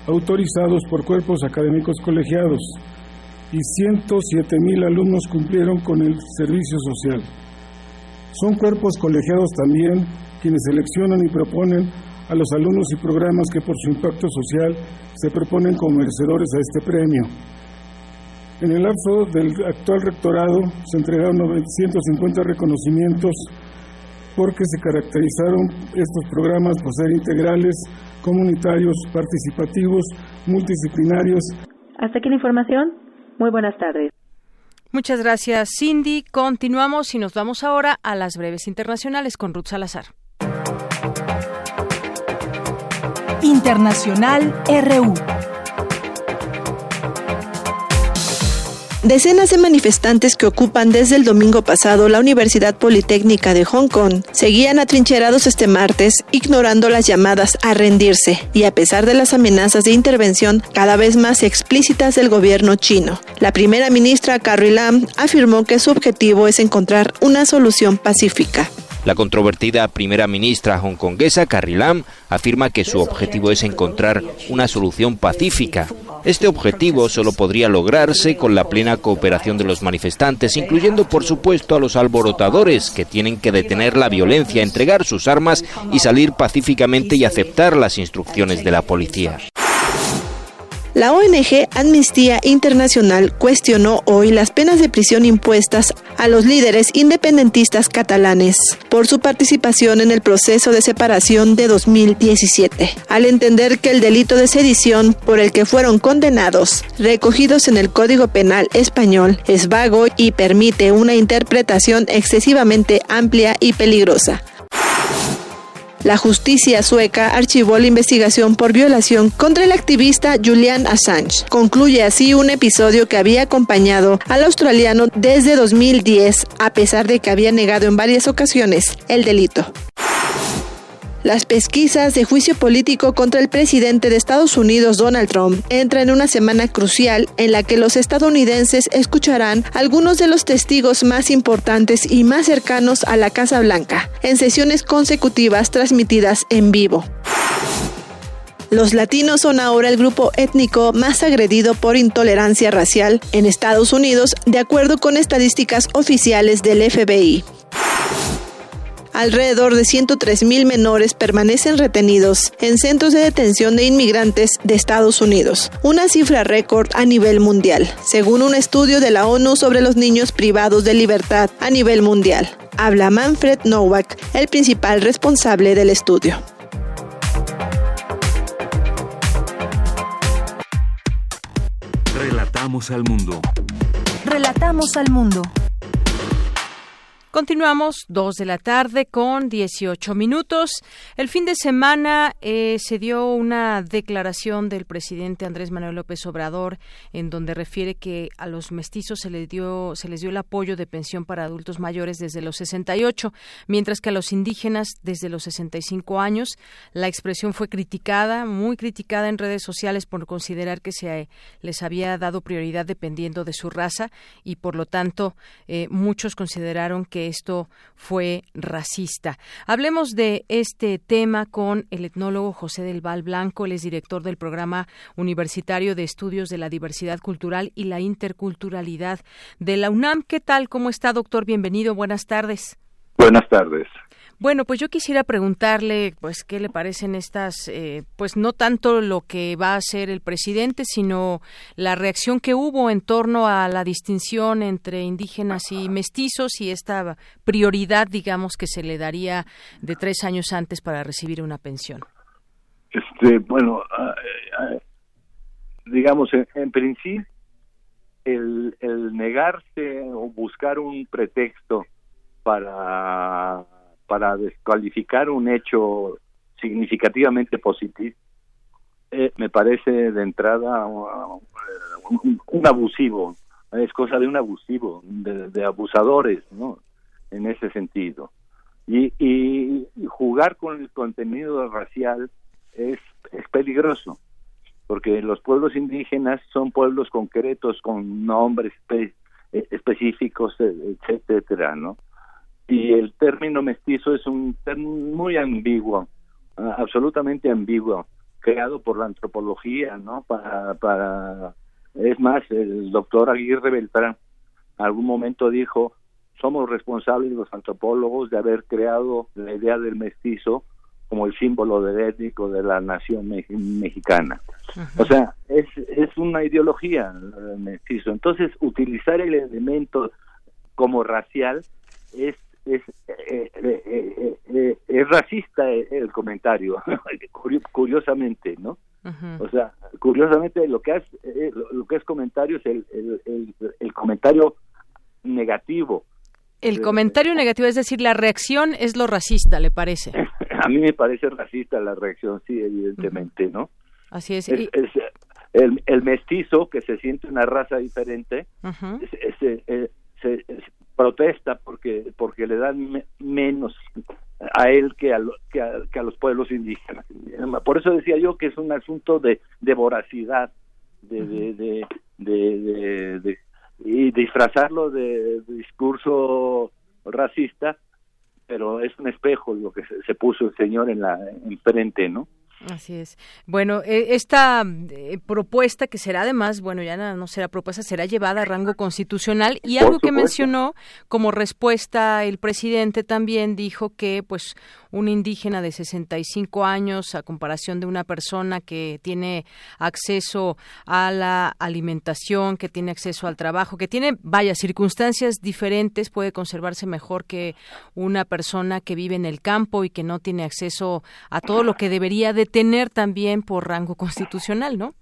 autorizados por cuerpos académicos colegiados y 107.000 alumnos cumplieron con el servicio social. Son cuerpos colegiados también quienes seleccionan y proponen a los alumnos y programas que por su impacto social se proponen como merecedores a este premio. En el lapso del actual rectorado se entregaron 950 reconocimientos porque se caracterizaron estos programas por ser integrales, comunitarios, participativos, multidisciplinarios. Hasta aquí la información. Muy buenas tardes. Muchas gracias, Cindy. Continuamos y nos vamos ahora a las breves internacionales con Ruth Salazar. Internacional RU. Decenas de manifestantes que ocupan desde el domingo pasado la Universidad Politécnica de Hong Kong seguían atrincherados este martes, ignorando las llamadas a rendirse y a pesar de las amenazas de intervención cada vez más explícitas del gobierno chino. La primera ministra Carrie Lam afirmó que su objetivo es encontrar una solución pacífica. La controvertida primera ministra hongkonguesa Carrie Lam afirma que su objetivo es encontrar una solución pacífica. Este objetivo solo podría lograrse con la plena cooperación de los manifestantes, incluyendo por supuesto a los alborotadores, que tienen que detener la violencia, entregar sus armas y salir pacíficamente y aceptar las instrucciones de la policía. La ONG Amnistía Internacional cuestionó hoy las penas de prisión impuestas a los líderes independentistas catalanes por su participación en el proceso de separación de 2017, al entender que el delito de sedición por el que fueron condenados, recogidos en el Código Penal español, es vago y permite una interpretación excesivamente amplia y peligrosa. La justicia sueca archivó la investigación por violación contra el activista Julian Assange. Concluye así un episodio que había acompañado al australiano desde 2010, a pesar de que había negado en varias ocasiones el delito. Las pesquisas de juicio político contra el presidente de Estados Unidos, Donald Trump, entran en una semana crucial en la que los estadounidenses escucharán algunos de los testigos más importantes y más cercanos a la Casa Blanca, en sesiones consecutivas transmitidas en vivo. Los latinos son ahora el grupo étnico más agredido por intolerancia racial en Estados Unidos, de acuerdo con estadísticas oficiales del FBI. Alrededor de 103.000 menores permanecen retenidos en centros de detención de inmigrantes de Estados Unidos, una cifra récord a nivel mundial, según un estudio de la ONU sobre los niños privados de libertad a nivel mundial. Habla Manfred Nowak, el principal responsable del estudio. Relatamos al mundo. Relatamos al mundo. Continuamos, dos de la tarde con 18 minutos. El fin de semana eh, se dio una declaración del presidente Andrés Manuel López Obrador en donde refiere que a los mestizos se les dio, se les dio el apoyo de pensión para adultos mayores desde los 68, mientras que a los indígenas desde los 65 años. La expresión fue criticada, muy criticada en redes sociales por considerar que se les había dado prioridad dependiendo de su raza y por lo tanto eh, muchos consideraron que esto fue racista. Hablemos de este tema con el etnólogo José del Val Blanco, él es director del programa universitario de estudios de la diversidad cultural y la interculturalidad de la UNAM. ¿Qué tal? ¿Cómo está, doctor? Bienvenido. Buenas tardes. Buenas tardes. Bueno, pues yo quisiera preguntarle, pues, qué le parecen estas, eh, pues, no tanto lo que va a hacer el presidente, sino la reacción que hubo en torno a la distinción entre indígenas y mestizos y esta prioridad, digamos, que se le daría de tres años antes para recibir una pensión. Este, bueno, digamos, en, principio, el negarse o buscar un pretexto para para descalificar un hecho significativamente positivo, eh, me parece de entrada un, abusivo, es cosa de un abusivo, de, abusadores, ¿no? En ese sentido. Y, y, jugar con el contenido racial es, es peligroso, porque los pueblos indígenas son pueblos concretos, con nombres específicos, etcétera, ¿no? Y el término mestizo es un término muy ambiguo, ah, absolutamente ambiguo, creado por la antropología, ¿no? Para, para, es más, el doctor Aguirre Beltrán algún momento dijo, somos responsables los antropólogos de haber creado la idea del mestizo como el símbolo del étnico de la nación mexicana. O sea, es, es una ideología el mestizo. Entonces, utilizar el elemento como racial es es, eh, eh, eh, es racista el comentario, curiosamente, ¿no? O sea, curiosamente lo que es lo que es comentario es el, el, el, comentario negativo. El comentario negativo, es decir, la reacción es lo racista, ¿le parece? A mí me parece racista la reacción, sí, evidentemente, ¿no? Así es. es, el, el, mestizo, que se siente una raza diferente, es, protesta porque porque le dan menos a él que a, que a, los pueblos indígenas. Por eso decía yo que es un asunto de, de voracidad, de, de, de, de, y disfrazarlo de, discurso racista, pero es un espejo lo que se, se puso el señor en la enfrente, ¿no? Así es. Bueno, e, esta eh, propuesta que será además, bueno, ya no será propuesta, será llevada a rango constitucional y algo que mencionó como respuesta el presidente también dijo que pues un indígena de 65 años a comparación de una persona que tiene acceso a la alimentación, que tiene acceso al trabajo, que tiene, vaya, circunstancias diferentes, puede conservarse mejor que una persona que vive en el campo y que no tiene acceso a todo lo que debería de tener también por rango constitucional, ¿no?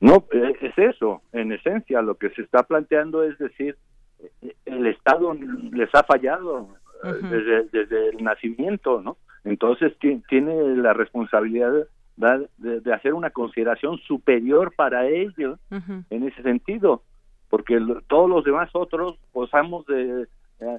No, eh, es eso. En esencia, lo que se está planteando es decir, eh, el Estado les ha fallado eh, desde, desde el nacimiento, ¿no? Entonces tiene la responsabilidad de, hacer una consideración superior para ellos en ese sentido, porque todos los demás otros gozamos de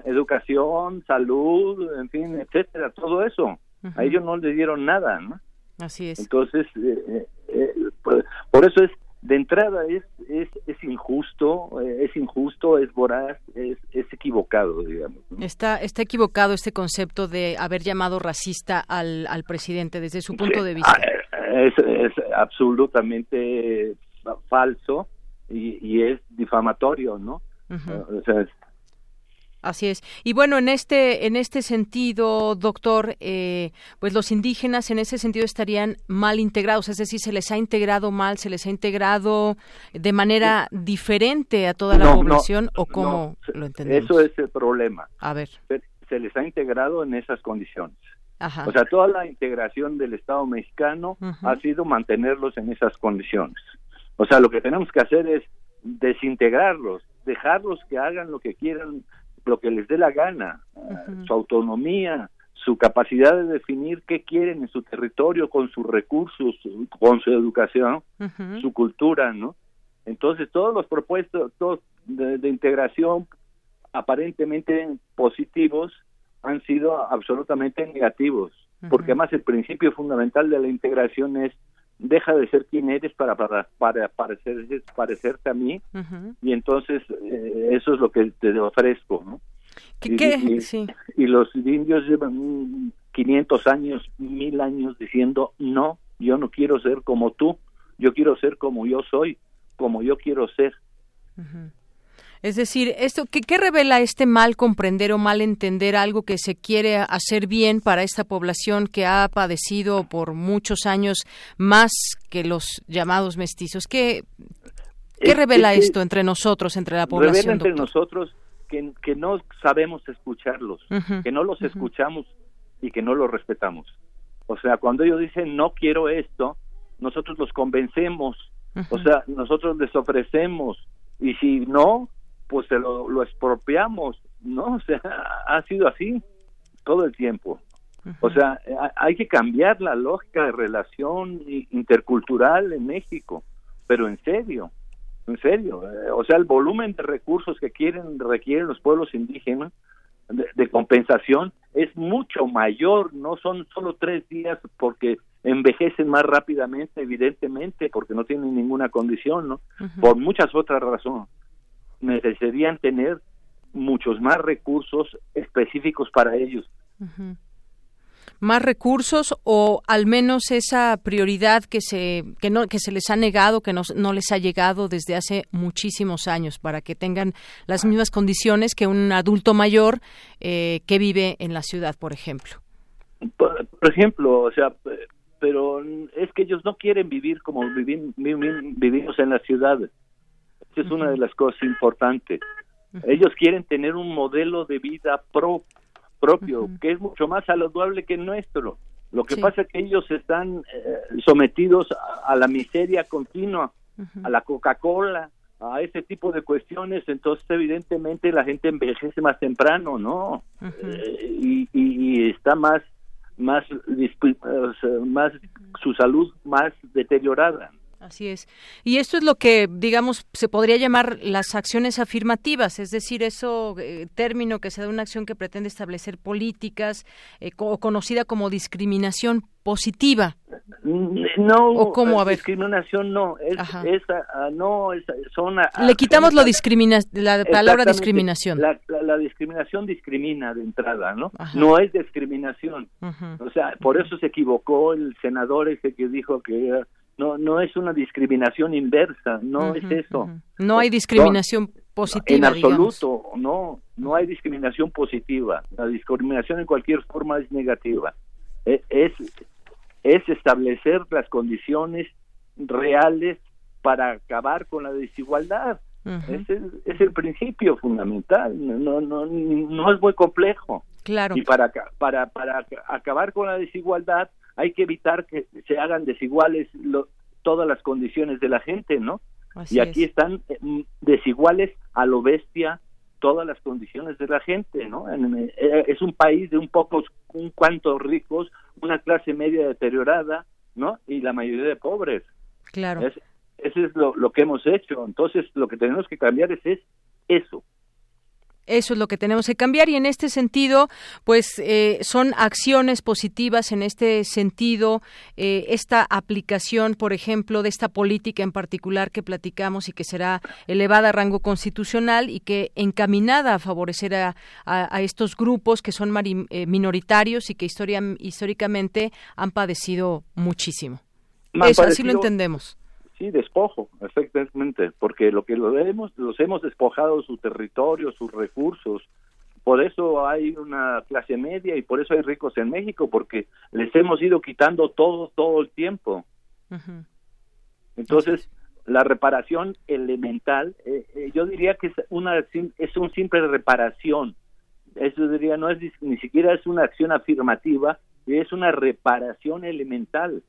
educación, salud, en fin, etcétera, todo eso. A ellos no les dieron nada, ¿no? Así es. Entonces, eh, eh, pues, por eso es de entrada es es, es injusto, eh, es injusto, es voraz, es, es equivocado, digamos. Está está equivocado este concepto de haber llamado racista al, al presidente desde su punto de vista. Ah, es, es absolutamente falso y, y es difamatorio, ¿no? O sea, Así es. Y bueno, en este en este sentido, doctor, eh, pues los indígenas en ese sentido estarían mal integrados, es decir, se les ha integrado mal, se les ha integrado de manera diferente a toda la población o cómo lo entendemos. Eso es el problema. A ver. Se, se les ha integrado en esas condiciones. O sea, toda la integración del Estado mexicano ha sido mantenerlos en esas condiciones. O sea, lo que tenemos que hacer es desintegrarlos, dejarlos que hagan lo que quieran, lo que les dé la gana, su autonomía, su capacidad de definir qué quieren en su territorio con sus recursos, con su educación, su cultura, ¿no? Entonces, todos los propuestos todos de, de integración aparentemente positivos han sido absolutamente negativos, porque además el principio fundamental de la integración es deja de ser quien eres para para para parecer, parecerte a mí y entonces eh, eso es lo que te ofrezco ¿no? ¿Qué, qué? Y, Sí. y los indios llevan 500 años mil años diciendo no yo no quiero ser como tú yo quiero ser como yo soy como yo quiero ser Es decir, esto ¿qué, qué revela este mal comprender o mal entender algo que se quiere hacer bien para esta población que ha padecido por muchos años más que los llamados mestizos? ¿Qué, qué Es- revela es esto entre nosotros, entre la revela población? entre doctor? nosotros que, que no sabemos escucharlos que no los escuchamos y que no los respetamos. O sea, cuando ellos dicen no quiero esto, nosotros los convencemos, o sea, nosotros les ofrecemos y si no, pues se lo, lo expropiamos, ¿no? O sea, ha sido así todo el tiempo. O sea, ha- hay que cambiar la lógica de relación intercultural en México, pero en serio, en serio. Eh, O sea, el volumen de recursos que quieren requieren los pueblos indígenas de, de compensación es mucho mayor, no son solo tres días porque envejecen más rápidamente, evidentemente, porque no tienen ninguna condición, ¿no? Por muchas otras razones. Necesitarían tener muchos más recursos específicos para ellos. Más recursos o al menos esa prioridad que se que no que se les ha negado, que no, no les ha llegado desde hace muchísimos años para que tengan las mismas condiciones que un adulto mayor eh, que vive en la ciudad, por ejemplo. Por, por ejemplo, o sea, pe- pero es que ellos no quieren vivir como vivi- vivi- vivimos en la ciudad. Esa es una de las cosas importantes. Ellos quieren tener un modelo de vida pro, propio, que es mucho más saludable que el nuestro. Lo que pasa es que ellos están eh, sometidos a, a la miseria continua, a la Coca-Cola, a ese tipo de cuestiones, entonces evidentemente la gente envejece más temprano, ¿no? Eh, y, y- y está más más más su salud más deteriorada. Así es. Y esto es lo que, digamos, se podría llamar las acciones afirmativas, es decir, eso eh, término que se da una acción que pretende establecer políticas eh, co- conocida como discriminación positiva. No, ¿O cómo? A ver. discriminación no, es, es, ah, no, es, son Le quitamos lo discrimina la palabra discriminación. La, la- la discriminación discrimina de entrada, ¿no? Ajá. No es discriminación. O sea, por eso se equivocó el senador ese que dijo que era- no no es una discriminación inversa, no es eso. No hay discriminación positiva, En digamos. absoluto, no, no hay discriminación positiva. La discriminación en cualquier forma es negativa. E- Es, es establecer las condiciones reales para acabar con la desigualdad. Ese es, el principio fundamental. No, no, no es muy complejo. Claro. Y para, para, para aca- acabar con la desigualdad hay que evitar que se hagan desiguales lo- todas las condiciones de la gente, ¿no? Así y aquí es. están eh, desiguales a lo bestia todas las condiciones de la gente, ¿no? En- eh, es un país de un pocos, un cuantos ricos, una clase media deteriorada, ¿no? Y la mayoría de pobres. Claro. Es- eso es lo, lo que hemos hecho. Entonces, lo que tenemos que cambiar es, es eso. Eso es lo que tenemos que cambiar y en este sentido, pues eh, son acciones positivas en este sentido, eh, esta aplicación, por ejemplo, de esta política en particular que platicamos y que será elevada a rango constitucional y que encaminada a favorecer a, a- a estos grupos que son mari- eh, minoritarios y que historia, históricamente han padecido muchísimo. Eso, así lo entendemos. Sí, despojo, efectivamente, porque lo que lo hemos, los hemos despojado su territorio, sus recursos. Por eso hay una clase media y por eso hay ricos en México, porque les hemos ido quitando todo, todo el tiempo. Entonces, la reparación elemental, eh, eh, yo diría que es una es un simple reparación. Eso diría no es ni siquiera es una acción afirmativa, es una reparación elemental.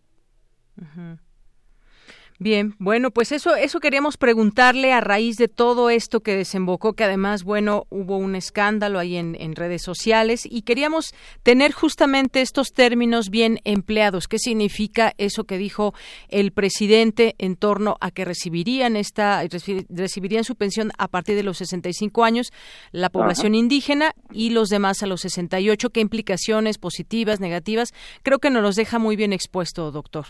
Bien, bueno, pues eso, eso queríamos preguntarle a raíz de todo esto que desembocó, que además, bueno, hubo un escándalo ahí en, en, redes sociales y queríamos tener justamente estos términos bien empleados. ¿Qué significa eso que dijo el presidente en torno a que recibirían esta, recibirían su pensión a partir de los 65 años la población indígena y los demás a los 68? ¿Qué implicaciones positivas, negativas? Creo que nos los deja muy bien expuesto, doctor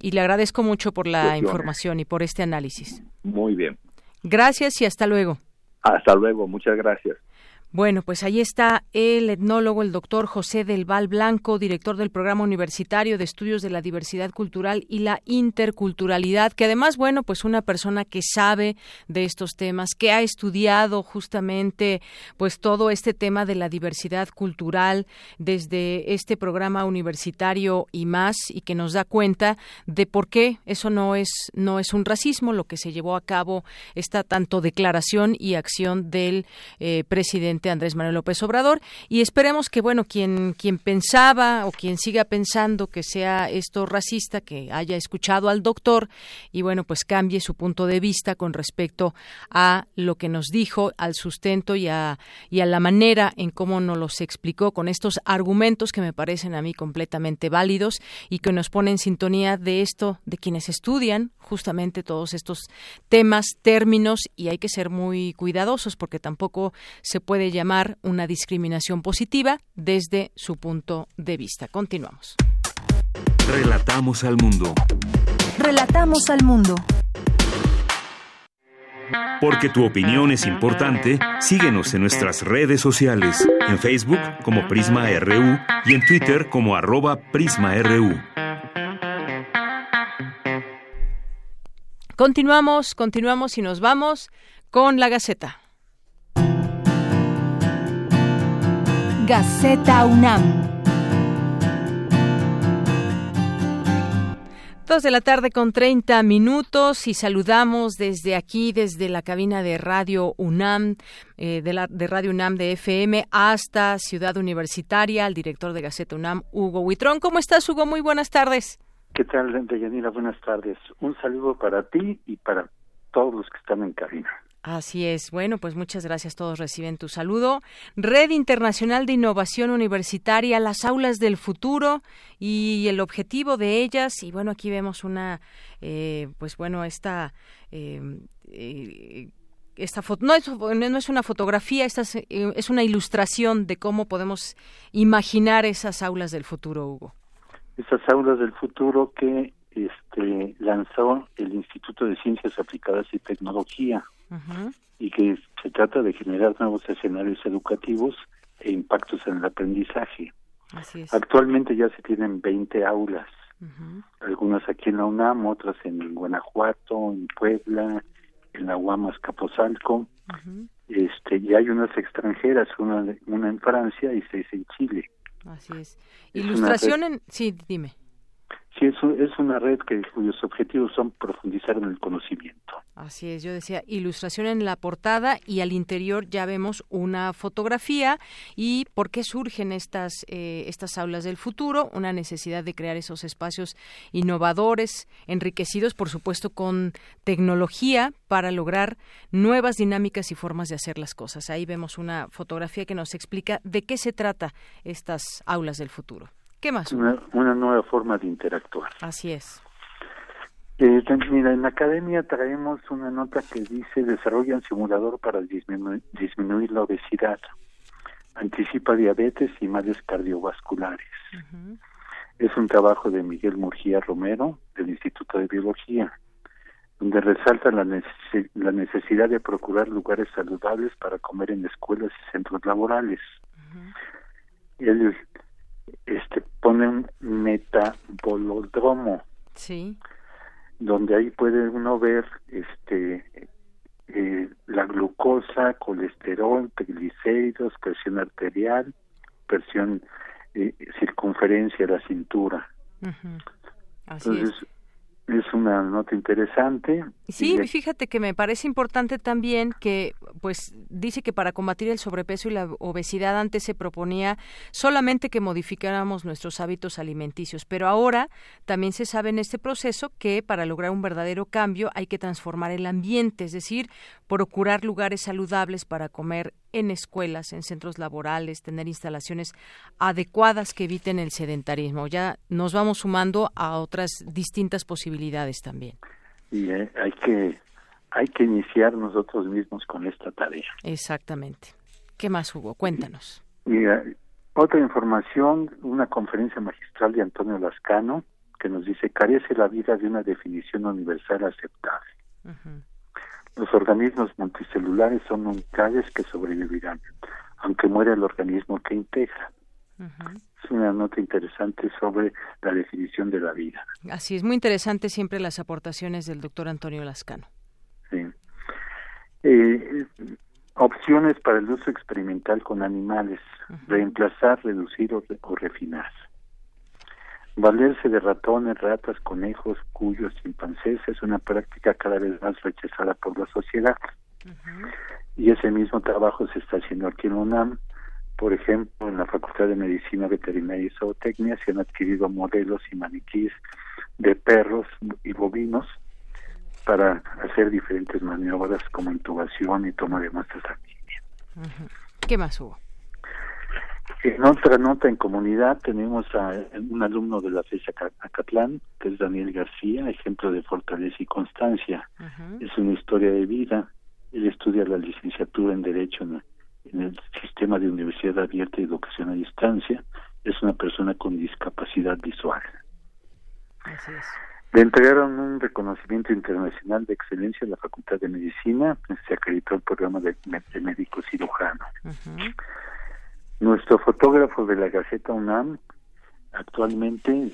y le agradezco mucho por la información y por este análisis. Muy bien. Gracias y hasta luego. Hasta luego, muchas gracias. Bueno, pues ahí está el etnólogo, el doctor José del Val Blanco, director del Programa Universitario de Estudios de la Diversidad Cultural y la Interculturalidad, que además, bueno, pues una persona que sabe de estos temas, que ha estudiado justamente pues todo este tema de la diversidad cultural desde este programa universitario y más, y que nos da cuenta de por qué eso no es, no es un racismo, lo que se llevó a cabo esta tanto declaración y acción del eh, presidente Andrés Manuel López Obrador y esperemos que bueno quien quien pensaba o quien siga pensando que sea esto racista que haya escuchado al doctor y bueno pues cambie su punto de vista con respecto a lo que nos dijo al sustento y a y a la manera en cómo nos los explicó con estos argumentos que me parecen a mí completamente válidos y que nos ponen en sintonía de esto de quienes estudian justamente todos estos temas, términos y hay que ser muy cuidadosos porque tampoco se puede llamar una discriminación positiva desde su punto de vista. Continuamos. Relatamos al mundo. Relatamos al mundo. Porque tu opinión es importante, síguenos en nuestras redes sociales, en Facebook como Prisma RU y en Twitter como arroba PrismaRU. Continuamos, continuamos y nos vamos con la Gaceta. Gaceta UNAM. Dos de la tarde con 30 minutos y saludamos desde aquí, desde la cabina de Radio UNAM, eh, de, la, de Radio UNAM de FM hasta Ciudad Universitaria, al director de Gaceta UNAM, Hugo Huitrón. ¿Cómo estás, Hugo? Muy buenas tardes. ¿Qué tal, Deyanira? Buenas tardes. Un saludo para ti y para todos los que están en cabina. Así es. Bueno, pues muchas gracias. Todos reciben tu saludo. Red Internacional de Innovación Universitaria, las aulas del futuro y el objetivo de ellas. Y bueno, aquí vemos una, eh, pues bueno, esta... Eh, eh, esta foto no es, no es una fotografía, esta es, es una ilustración de cómo podemos imaginar esas aulas del futuro, Hugo. Esas aulas del futuro que este, lanzó el Instituto de Ciencias Aplicadas y Tecnología y que se trata de generar nuevos escenarios educativos e impactos en el aprendizaje. Actualmente ya se tienen 20 aulas, algunas aquí en la UNAM, otras en Guanajuato, en Puebla, en la UAM Capozalco, este, y hay unas extranjeras, una, una en Francia y seis en Chile. Así es. Ilustración en... Sí, dime. Sí, es, es una red que, cuyos objetivos son profundizar en el conocimiento. Así es, yo decía ilustración en la portada y al interior ya vemos una fotografía y por qué surgen estas eh, estas aulas del futuro, una necesidad de crear esos espacios innovadores, enriquecidos por supuesto con tecnología para lograr nuevas dinámicas y formas de hacer las cosas. Ahí vemos una fotografía que nos explica de qué se trata estas aulas del futuro. ¿Qué más? Una, una nueva forma de interactuar. Así es. Eh, mira, en la academia traemos una nota que dice desarrolla un simulador para disminuir la obesidad, anticipa diabetes y males cardiovasculares. Es un trabajo de Miguel Murgía Romero del Instituto de Biología, donde resalta la, la necesidad de procurar lugares saludables para comer en escuelas y centros laborales. Él este ponen metabolodromo. Sí. Donde ahí puede uno ver este eh, la glucosa, colesterol, triglicéridos, presión arterial, presión eh, circunferencia de la cintura. Entonces, es una nota interesante. Sí, fíjate que me parece importante también que, pues, dice que para combatir el sobrepeso y la obesidad antes se proponía solamente que modificáramos nuestros hábitos alimenticios, pero ahora también se sabe en este proceso que para lograr un verdadero cambio hay que transformar el ambiente, es decir, procurar lugares saludables para comer en escuelas, en centros laborales, tener instalaciones adecuadas que eviten el sedentarismo. Ya nos vamos sumando a otras distintas posibilidades también. Y eh, hay que hay que iniciar nosotros mismos con esta tarea. Exactamente. ¿Qué más, Hugo? Cuéntanos. Mira, otra información, una conferencia magistral de Antonio Lascano que nos dice carece la vida de una definición universal aceptable. Los organismos multicelulares son unidades que sobrevivirán, aunque muera el organismo que integra. Es una nota interesante sobre la definición de la vida. Así es, muy interesante siempre las aportaciones del doctor Antonio Lascano. Sí. Eh, opciones para el uso experimental con animales, reemplazar, reducir o, o refinar Valerse de ratones, ratas, conejos, cuyos, chimpancés es una práctica cada vez más rechazada por la sociedad. Y ese mismo trabajo se está haciendo aquí en UNAM. Por ejemplo, en la Facultad de Medicina Veterinaria y Zootecnia se han adquirido modelos y maniquís de perros y bovinos para hacer diferentes maniobras como intubación y toma de muestras sanguíneas. ¿Qué más hubo? En otra nota en comunidad tenemos a un alumno de la FESA Acatlán, que es Daniel García, ejemplo de fortaleza y constancia. Es una historia de vida. Él estudia la licenciatura en Derecho en, el sistema de universidad abierta y educación a distancia. Es una persona con discapacidad visual. Le entregaron un reconocimiento internacional de excelencia en la Facultad de Medicina. Se acreditó el programa de, médico cirujano. Nuestro fotógrafo de la Gaceta UNAM actualmente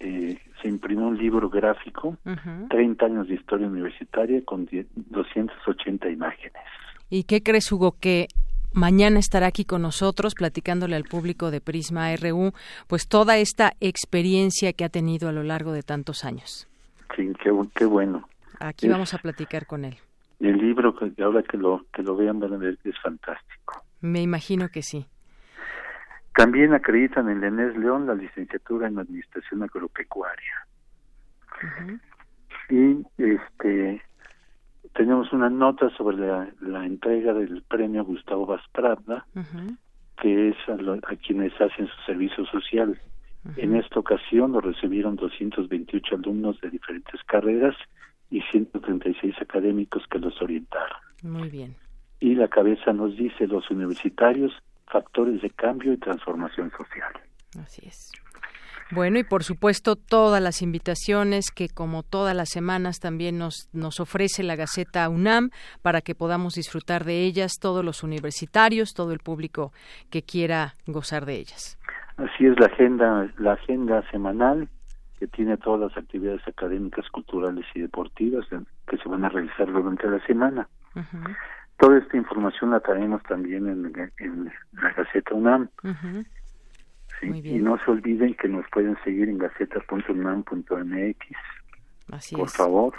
eh, se imprimió un libro gráfico, 30 años de historia universitaria con 280 imágenes. ¿Y qué crees, Hugo, que mañana estará aquí con nosotros platicándole al público de Prisma RU, pues toda esta experiencia que ha tenido a lo largo de tantos años? Sí, qué, bueno. Aquí vamos a platicar con él. El libro, que ahora que lo, que lo vean, van a ver, es fantástico. Me imagino que sí. También acreditan en Lenés León la licenciatura en Administración Agropecuaria. Y este tenemos una nota sobre la, entrega del premio Gustavo Vasprada, que es a, quienes hacen su servicio social. En esta ocasión lo recibieron 228 alumnos de diferentes carreras y 136 académicos que los orientaron. Muy bien. Y la cabeza nos dice, los universitarios factores de cambio y transformación social. Así es. Bueno, y por supuesto todas las invitaciones que como todas las semanas también nos, nos ofrece la Gaceta UNAM para que podamos disfrutar de ellas todos los universitarios, todo el público que quiera gozar de ellas. Así es la agenda, la agenda semanal que tiene todas las actividades académicas, culturales y deportivas que se van a realizar durante la semana. Toda esta información la traemos también en, la Gaceta UNAM. Y no se olviden que nos pueden seguir en gaceta.unam.mx. Así Por favor.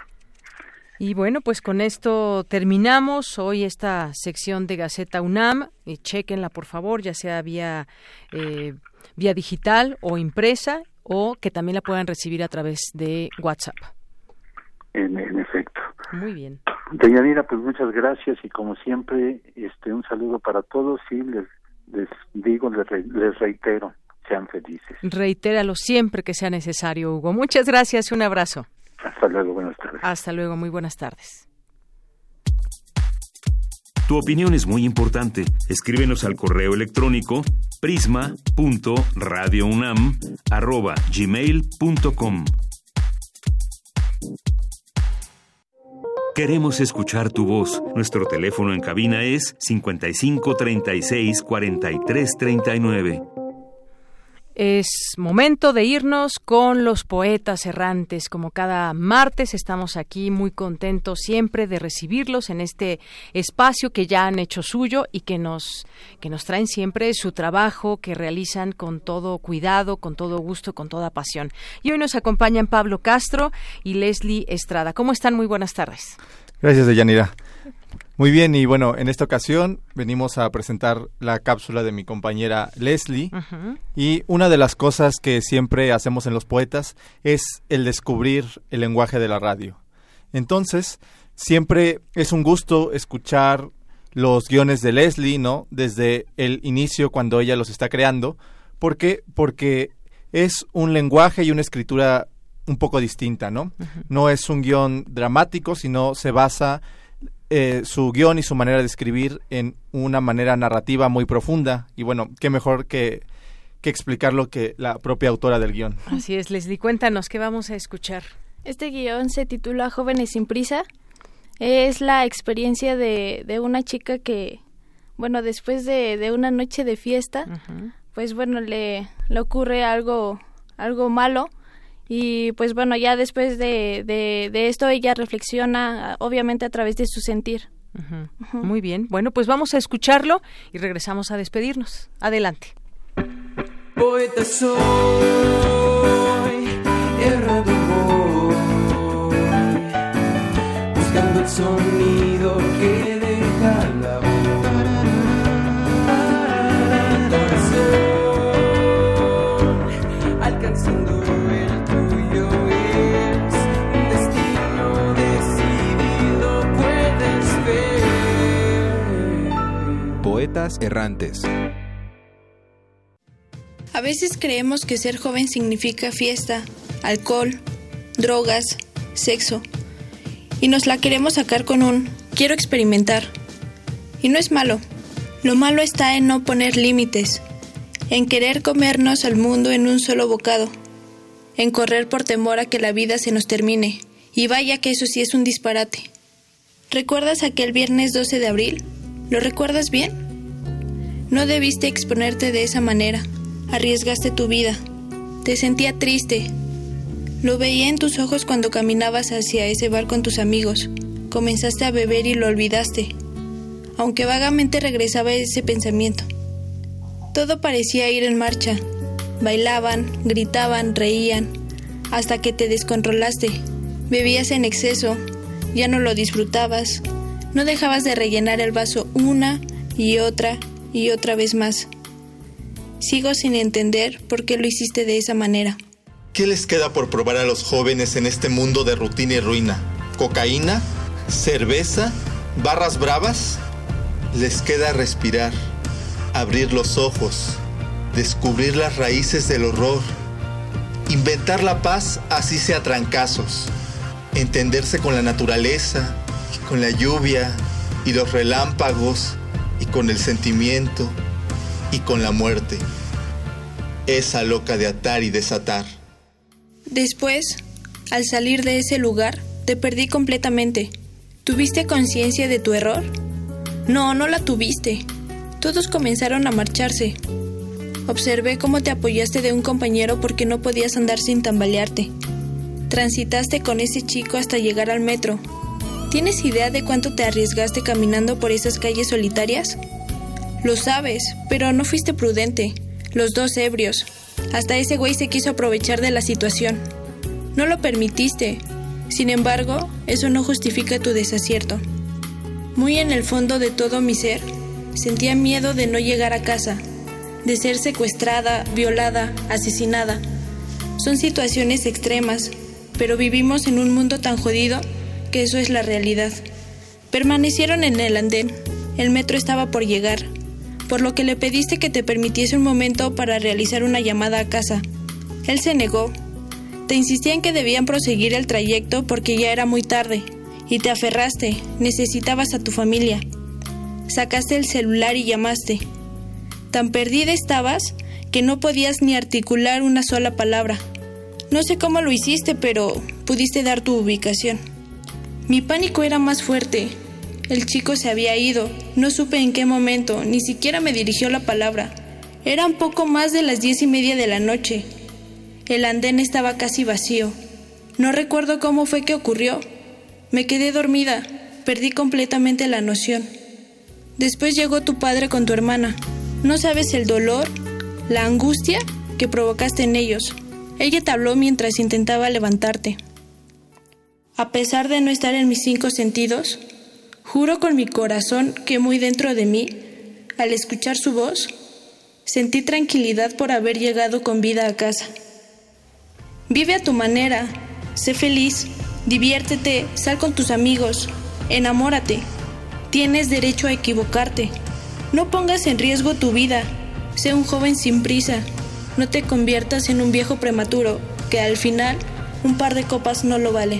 Y bueno, pues con esto terminamos hoy esta sección de Gaceta UNAM. Y chequenla, por favor, ya sea vía, eh, vía digital o impresa, o que también la puedan recibir a través de WhatsApp. En, en efecto. Muy bien. Deyanira, pues muchas gracias y como siempre, este un saludo para todos y les, les digo, les, reitero, sean felices. Reitéralo siempre que sea necesario, Hugo. Muchas gracias y un abrazo. Hasta luego, buenas tardes. Hasta luego, muy buenas tardes. Tu opinión es muy importante. Escríbenos al correo electrónico prisma.radiounam@gmail.com. Queremos escuchar tu voz. Nuestro teléfono en cabina es 55 36 43 39. Es momento de irnos con los poetas errantes. Como cada martes estamos aquí muy contentos siempre de recibirlos en este espacio que ya han hecho suyo y que nos que nos traen siempre su trabajo que realizan con todo cuidado, con todo gusto, con toda pasión. Y hoy nos acompañan Pablo Castro y Leslie Estrada. ¿Cómo están? Muy buenas tardes. Gracias, Deyanira. Muy bien, y bueno, en esta ocasión venimos a presentar la cápsula de mi compañera Leslie. Y una de las cosas que siempre hacemos en los poetas es el descubrir el lenguaje de la radio. Entonces, siempre es un gusto escuchar los guiones de Leslie, ¿no? Desde el inicio, cuando ella los está creando. ¿Por qué? Porque es un lenguaje y una escritura un poco distinta, ¿no? No es un guion dramático, sino se basa eh, su guion y su manera de escribir en una manera narrativa muy profunda. Y bueno, qué mejor que, que explicarlo que la propia autora del guion. Así es, Leslie, cuéntanos, ¿qué vamos a escuchar? Este guion se titula Jóvenes sin prisa. Es la experiencia de, de una chica que, bueno, después de, de una noche de fiesta, pues bueno, le, le ocurre algo, algo malo y pues bueno, ya después de, de, esto ella reflexiona, obviamente a través de su sentir. Muy bien, bueno, pues vamos a escucharlo y regresamos a despedirnos. Adelante. Poeta soy, errantes. A veces creemos que ser joven significa fiesta, alcohol, drogas, sexo. Y nos la queremos sacar con un quiero experimentar. Y no es malo. Lo malo está en no poner límites, en querer comernos al mundo en un solo bocado, en correr por temor a que la vida se nos termine. Y vaya que eso sí es un disparate. ¿Recuerdas aquel viernes 12 de abril? ¿Lo recuerdas bien? No debiste exponerte de esa manera. Arriesgaste tu vida. Te sentía triste. Lo veía en tus ojos cuando caminabas hacia ese bar con tus amigos. Comenzaste a beber y lo olvidaste. Aunque vagamente regresaba ese pensamiento. Todo parecía ir en marcha. Bailaban, gritaban, reían, hasta que te descontrolaste. Bebías en exceso, ya no lo disfrutabas, no dejabas de rellenar el vaso una y otra y otra vez más. Sigo sin entender por qué lo hiciste de esa manera. ¿Qué les queda por probar a los jóvenes en este mundo de rutina y ruina? ¿Cocaína? ¿Cerveza? ¿Barras bravas? Les queda respirar, abrir los ojos, descubrir las raíces del horror, inventar la paz así sea trancazos, entenderse con la naturaleza, con la lluvia y los relámpagos con el sentimiento y con la muerte. Esa loca de atar y desatar. Después, al salir de ese lugar, te perdí completamente. ¿Tuviste conciencia de tu error? No, no la tuviste. Todos comenzaron a marcharse. Observé cómo te apoyaste de un compañero porque no podías andar sin tambalearte. Transitaste con ese chico hasta llegar al metro, ¿Tienes idea de cuánto te arriesgaste caminando por esas calles solitarias? Lo sabes, pero no fuiste prudente. Los dos ebrios. Hasta ese güey se quiso aprovechar de la situación. No lo permitiste. Sin embargo, eso no justifica tu desacierto. Muy en el fondo de todo mi ser, sentía miedo de no llegar a casa, de ser secuestrada, violada, asesinada. Son situaciones extremas, pero vivimos en un mundo tan jodido que eso es la realidad. Permanecieron en el andén. El metro estaba por llegar, por lo que le pediste que te permitiese un momento para realizar una llamada a casa. Él se negó. Te insistía en que debían proseguir el trayecto porque ya era muy tarde, y te aferraste, necesitabas a tu familia. Sacaste el celular y llamaste. Tan perdida estabas que no podías ni articular una sola palabra. No sé cómo lo hiciste, pero pudiste dar tu ubicación. Mi pánico era más fuerte. El chico se había ido, no supe en qué momento, ni siquiera me dirigió la palabra. Eran poco más de las diez y media de la noche. El andén estaba casi vacío. No recuerdo cómo fue que ocurrió. Me quedé dormida, perdí completamente la noción. Después llegó tu padre con tu hermana. No sabes el dolor, la angustia que provocaste en ellos. Ella te habló mientras intentaba levantarte. A pesar de no estar en mis cinco sentidos, juro con mi corazón que muy dentro de mí, al escuchar su voz, sentí tranquilidad por haber llegado con vida a casa. Vive a tu manera, sé feliz, diviértete, sal con tus amigos, enamórate. Tienes derecho a equivocarte. No pongas en riesgo tu vida. Sé un joven sin prisa. No te conviertas en un viejo prematuro, que al final un par de copas no lo vale.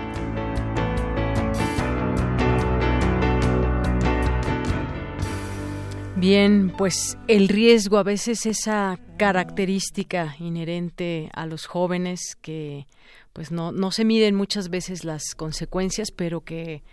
Bien, pues el riesgo, a veces esa característica inherente a los jóvenes que pues no, no se miden muchas veces las consecuencias, pero que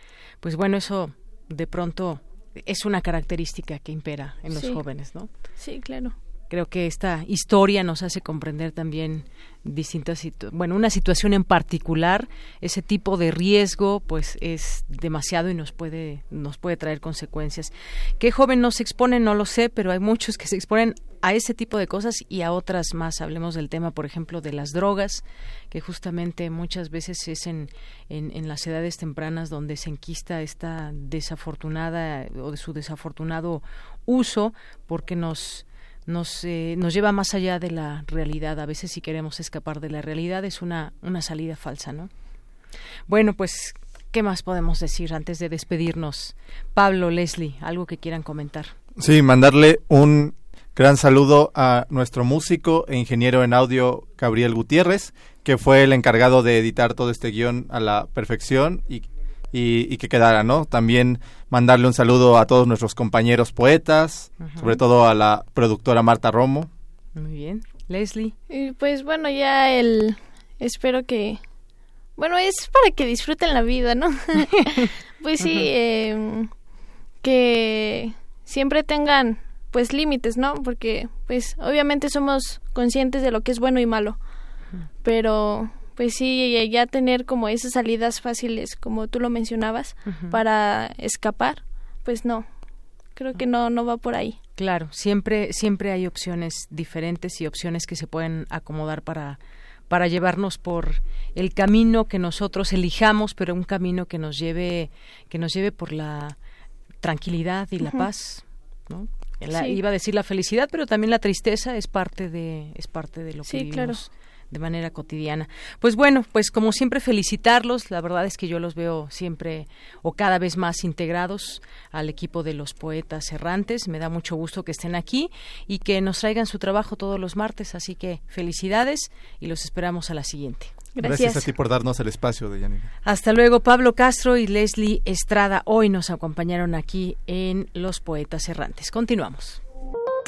pues bueno, eso de pronto es una característica que impera en los jóvenes, ¿no? Sí, claro. Creo que esta historia nos hace comprender también distintas bueno una situación en particular ese tipo de riesgo pues es demasiado y nos puede nos puede traer consecuencias. Qué joven no se expone no lo sé pero hay muchos que se exponen a ese tipo de cosas y a otras más. Hablemos del tema por ejemplo de las drogas que justamente muchas veces es en, en, en las edades tempranas donde se enquista esta desafortunada o de su desafortunado uso porque nos nos, eh, nos lleva más allá de la realidad. A veces si queremos escapar de la realidad es una, una salida falsa, ¿no? Bueno, pues, ¿qué más podemos decir antes de despedirnos? Pablo, Leslie, algo que quieran comentar. Sí, mandarle un gran saludo a nuestro músico e ingeniero en audio, Gabriel Gutiérrez, que fue el encargado de editar todo este guion a la perfección y y, que quedara, ¿no? También mandarle un saludo a todos nuestros compañeros poetas, sobre todo a la productora Marta Romo. Muy bien. Leslie. pues bueno, ya el... Espero que... Bueno, es para que disfruten la vida, ¿no? pues sí, em, que siempre tengan pues límites, ¿no? Porque pues obviamente somos conscientes de lo que es bueno y malo, pero pues sí, ya tener como esas salidas fáciles, como tú lo mencionabas, para escapar, pues no, creo que no, no va por ahí. Claro, siempre, siempre hay opciones diferentes y opciones que se pueden acomodar para, para llevarnos por el camino que nosotros elijamos, pero un camino que nos lleve, que nos lleve por la tranquilidad y la paz, ¿no? Iba a decir la felicidad, pero también la tristeza es parte de, es parte de lo que vivimos. Claro de manera cotidiana. Pues bueno, pues como siempre felicitarlos, la verdad es que yo los veo siempre o cada vez más integrados al equipo de los poetas errantes, me da mucho gusto que estén aquí y que nos traigan su trabajo todos los martes, así que felicidades y los esperamos a la siguiente. Gracias, a ti por darnos el espacio, Deyanira. Hasta luego, Pablo Castro y Leslie Estrada hoy nos acompañaron aquí en Los Poetas Errantes. Continuamos.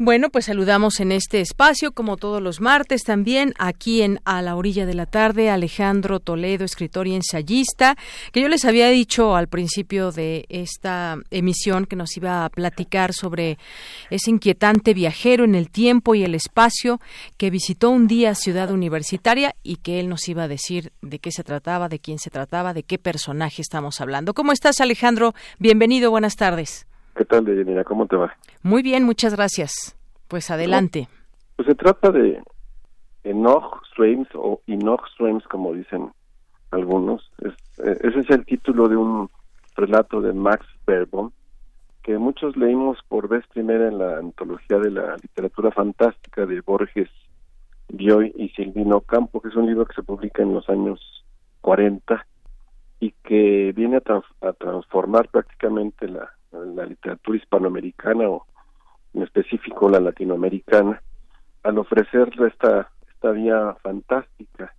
Bueno, pues saludamos en este espacio, como todos los martes, también aquí en A la Orilla de la Tarde, Alejandro Toledo, escritor y ensayista, que yo les había dicho al principio de esta emisión que nos iba a platicar sobre ese inquietante viajero en el tiempo y el espacio que visitó un día Ciudad Universitaria y que él nos iba a decir de qué se trataba, de quién se trataba, de qué personaje estamos hablando. ¿Cómo estás, Alejandro? Bienvenido, buenas tardes. ¿Qué tal, Deyanira? ¿Cómo te va? Muy bien, muchas gracias. Pues adelante. Pues se trata de Enoch Streams o Enoch Streams, como dicen algunos. Es, eh, ese es el título de un relato de Max Beerbohm, que muchos leímos por vez primera en la antología de la literatura fantástica de Borges, Bioy y Silvino Campo, que es un libro que se publica en los años 40 y que viene a, transformar prácticamente la, literatura hispanoamericana o en específico la latinoamericana al ofrecerle esta, esta vía fantástica.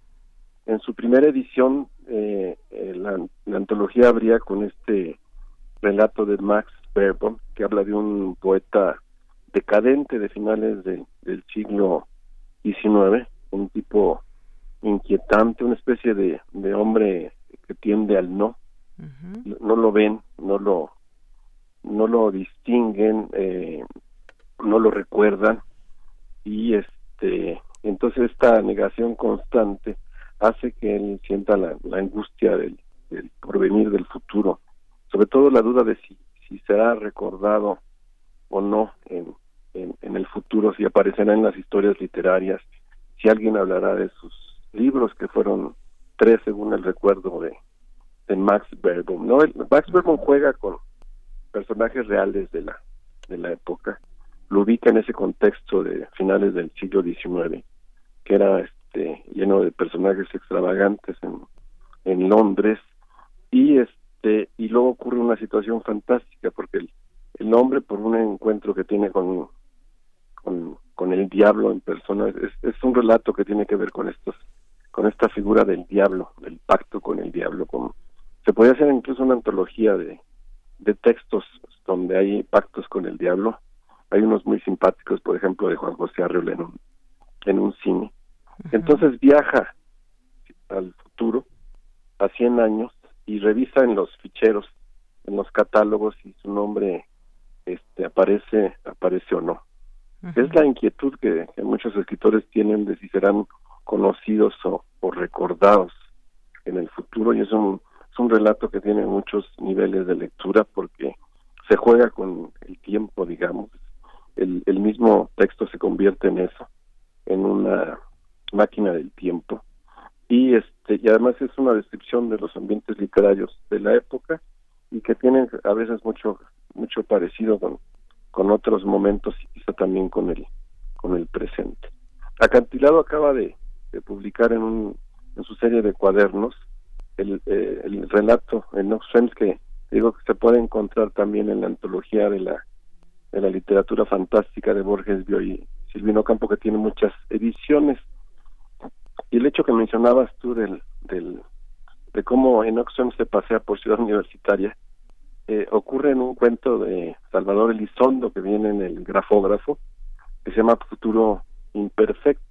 En su primera edición, eh, eh, la, antología abría con este relato de Max Beerbohm, que habla de un poeta decadente de finales del siglo XIX, un tipo inquietante, una especie de, de hombre que tiende al no, no lo ven, no lo no lo distinguen, eh, no lo recuerdan y este entonces esta negación constante hace que él sienta la, angustia del, porvenir del futuro, sobre todo la duda de si, si será recordado o no en, en, el futuro, si aparecerá en las historias literarias, si alguien hablará de sus libros que fueron tres según el recuerdo de, de Max Beerbohm. ¿no? Max Beerbohm juega con personajes reales de la, de la época, lo ubica en ese contexto de finales del siglo XIX, que era este lleno de personajes extravagantes en, en Londres, y este y luego ocurre una situación fantástica porque el, el hombre por un encuentro que tiene con, con, el diablo en persona es, es un relato que tiene que ver con estos con esta figura del diablo, del pacto con el diablo. Con, se puede hacer incluso una antología de, de textos donde hay pactos con el diablo. Hay unos muy simpáticos, por ejemplo, de Juan José Arreola en un, en un cine. Entonces viaja al futuro, a 100 años, y revisa en los ficheros, en los catálogos, si su nombre este, aparece, aparece o no. Es la inquietud que, que, muchos escritores tienen de si serán conocidos o, recordados en el futuro y es un, es un relato que tiene muchos niveles de lectura porque se juega con el tiempo, digamos. El, el mismo texto se convierte en eso, en una máquina del tiempo. Y este y además es una descripción de los ambientes literarios de la época y que tienen a veces mucho mucho parecido con, con otros momentos y quizá también con el con el presente. Acantilado acaba de, de publicar en, un, en su serie de cuadernos el, eh, el relato en Oxfam que digo que se puede encontrar también en la antología de la de la literatura fantástica de Borges Bio y Silvino Campo que tiene muchas ediciones. Y el hecho que mencionabas tú del, del de cómo en Oxfam se pasea por ciudad universitaria eh, ocurre en un cuento de Salvador Elizondo que viene en el grafógrafo que se llama Futuro Imperfecto.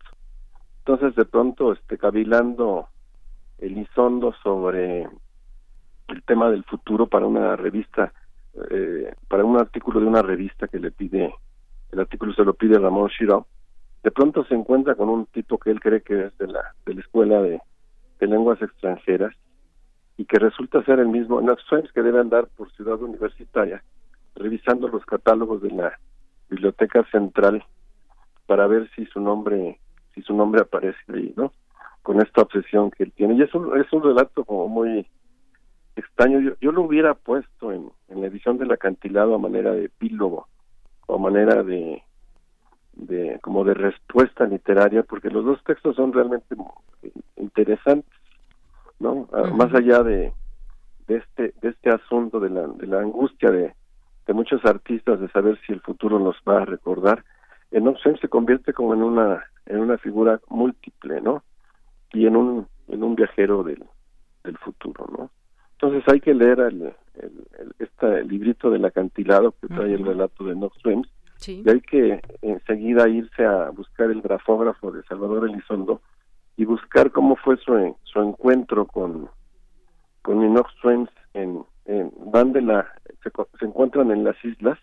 Entonces, de pronto, este, cavilando Elizondo sobre el tema del futuro para una revista, eh, para un artículo de una revista que le pide, el artículo se lo pide Ramón Shiro, de pronto se encuentra con un tipo que él cree que es de la, de la escuela de, lenguas extranjeras y que resulta ser el mismo Suárez que debe andar por ciudad universitaria revisando los catálogos de la biblioteca central para ver si su nombre y su nombre aparece ahí, ¿no? Con esta obsesión que él tiene. Y es un, es un relato como muy extraño. Yo, yo lo hubiera puesto en, en la edición del acantilado a manera de epílogo o a manera de, de como de respuesta literaria, porque los dos textos son realmente interesantes, ¿no? Ah, más allá de, de este de este asunto de la, de la angustia de, de muchos artistas de saber si el futuro nos va a recordar, en Obsen se convierte como en una en una figura múltiple, ¿no? Y en un en un viajero del, del futuro, ¿no? Entonces hay que leer el, el, este librito del acantilado que trae el relato de Knox Swims y hay que enseguida irse a buscar el grafógrafo de Salvador Elizondo y buscar cómo fue su, su encuentro con con Inox en, en van de la se, se encuentran en las islas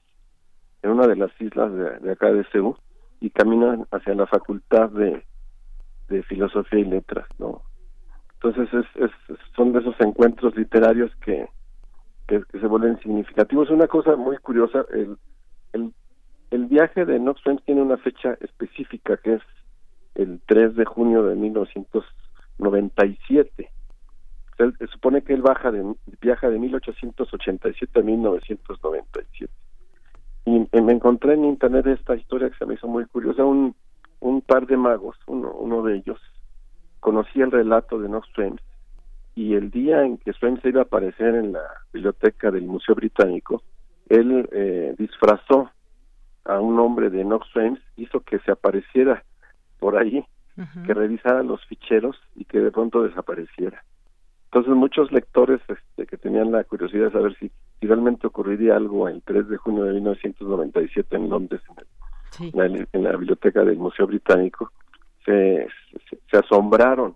en una de las islas de, acá de Seúl y caminan hacia la facultad de, de filosofía y letras, ¿no? Entonces es, son de esos encuentros literarios que, que, se vuelven significativos. Una cosa muy curiosa, el, el, el viaje de Knox tiene una fecha específica que es el 3 de junio de 1997. se supone que él baja de, viaja de 1887 a 1997. Y me encontré en internet esta historia que se me hizo muy curiosa. Un, un par de magos, uno, uno de ellos, conocía el relato de Knox Twain y el día en que Swain se iba a aparecer en la biblioteca del Museo Británico, él eh, disfrazó a un hombre de Knox Twain, hizo que se apareciera por ahí, que revisara los ficheros y que de pronto desapareciera. Entonces muchos lectores este, que tenían la curiosidad de saber si, realmente ocurriría algo el 3 de junio de 1997 en Londres, en, la, biblioteca del Museo Británico, se, se, asombraron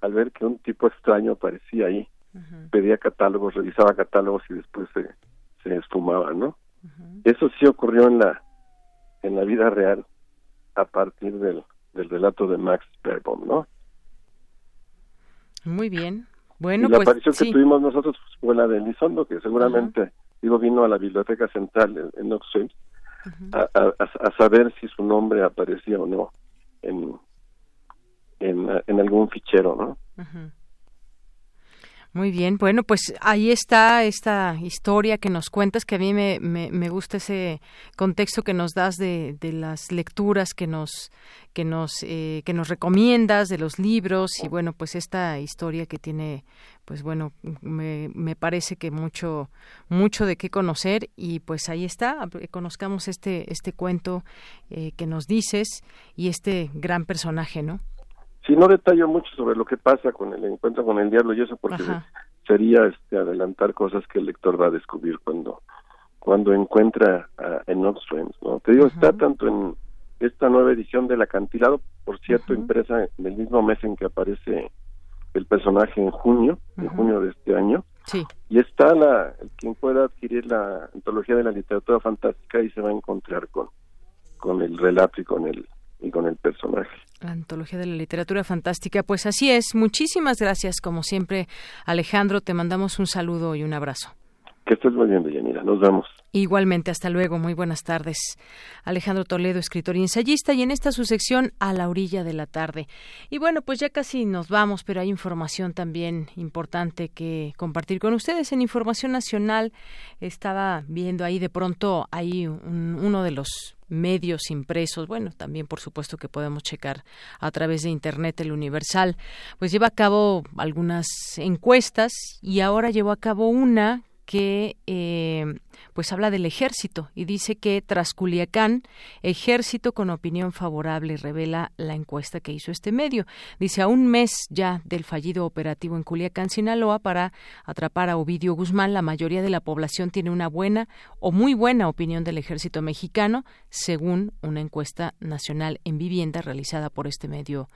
al ver que un tipo extraño aparecía ahí, pedía catálogos, revisaba catálogos y después se, se esfumaba, ¿no? Eso sí ocurrió en la en la vida real a partir del, del relato de Max Beerbohm, ¿no? Muy bien. Bueno, y la pues, aparición que tuvimos nosotros fue la de Elizondo, que seguramente, digo, vino a la Biblioteca Central en, Oxford a, a, saber si su nombre aparecía o no en, en, algún fichero, ¿no? Muy bien, bueno, pues ahí está esta historia que nos cuentas, que a mí me, me, gusta ese contexto que nos das de, de las lecturas que nos que nos eh, que nos recomiendas de los libros y bueno, pues esta historia que tiene, pues bueno, me, me parece que mucho mucho de qué conocer y pues ahí está, conozcamos este este cuento eh, que nos dices y este gran personaje, ¿no? Si no detallo mucho sobre lo que pasa con el encuentro con el diablo y eso porque sería este adelantar cosas que el lector va a descubrir cuando cuando encuentra a Enoch ¿no? Te digo, está tanto en esta nueva edición del acantilado, por cierto, impresa en el mismo mes en que aparece el personaje en junio, en junio de este año. Sí. Y está la, quien pueda adquirir la antología de la literatura fantástica y se va a encontrar con, con el relato y con el, y con el personaje. La antología de la literatura fantástica. Pues así es. Muchísimas gracias, como siempre, Alejandro. Te mandamos un saludo y un abrazo. Que estés muy bien. Nos vemos. Igualmente, hasta luego. Muy buenas tardes. Alejandro Toledo, escritor y ensayista, y en esta su sección A la orilla de la tarde. Y bueno, pues ya casi nos vamos, pero hay información también importante que compartir con ustedes. En Información Nacional estaba viendo ahí de pronto ahí uno de los medios impresos, bueno, también por supuesto que podemos checar a través de Internet el Universal, pues lleva a cabo algunas encuestas y ahora llevó a cabo una que eh, pues habla del ejército y dice que tras Culiacán, ejército con opinión favorable, revela la encuesta que hizo este medio. Dice a un mes ya del fallido operativo en Culiacán, Sinaloa, para atrapar a Ovidio Guzmán, la mayoría de la población tiene una buena o muy buena opinión del ejército mexicano, según una encuesta nacional en vivienda realizada por este medio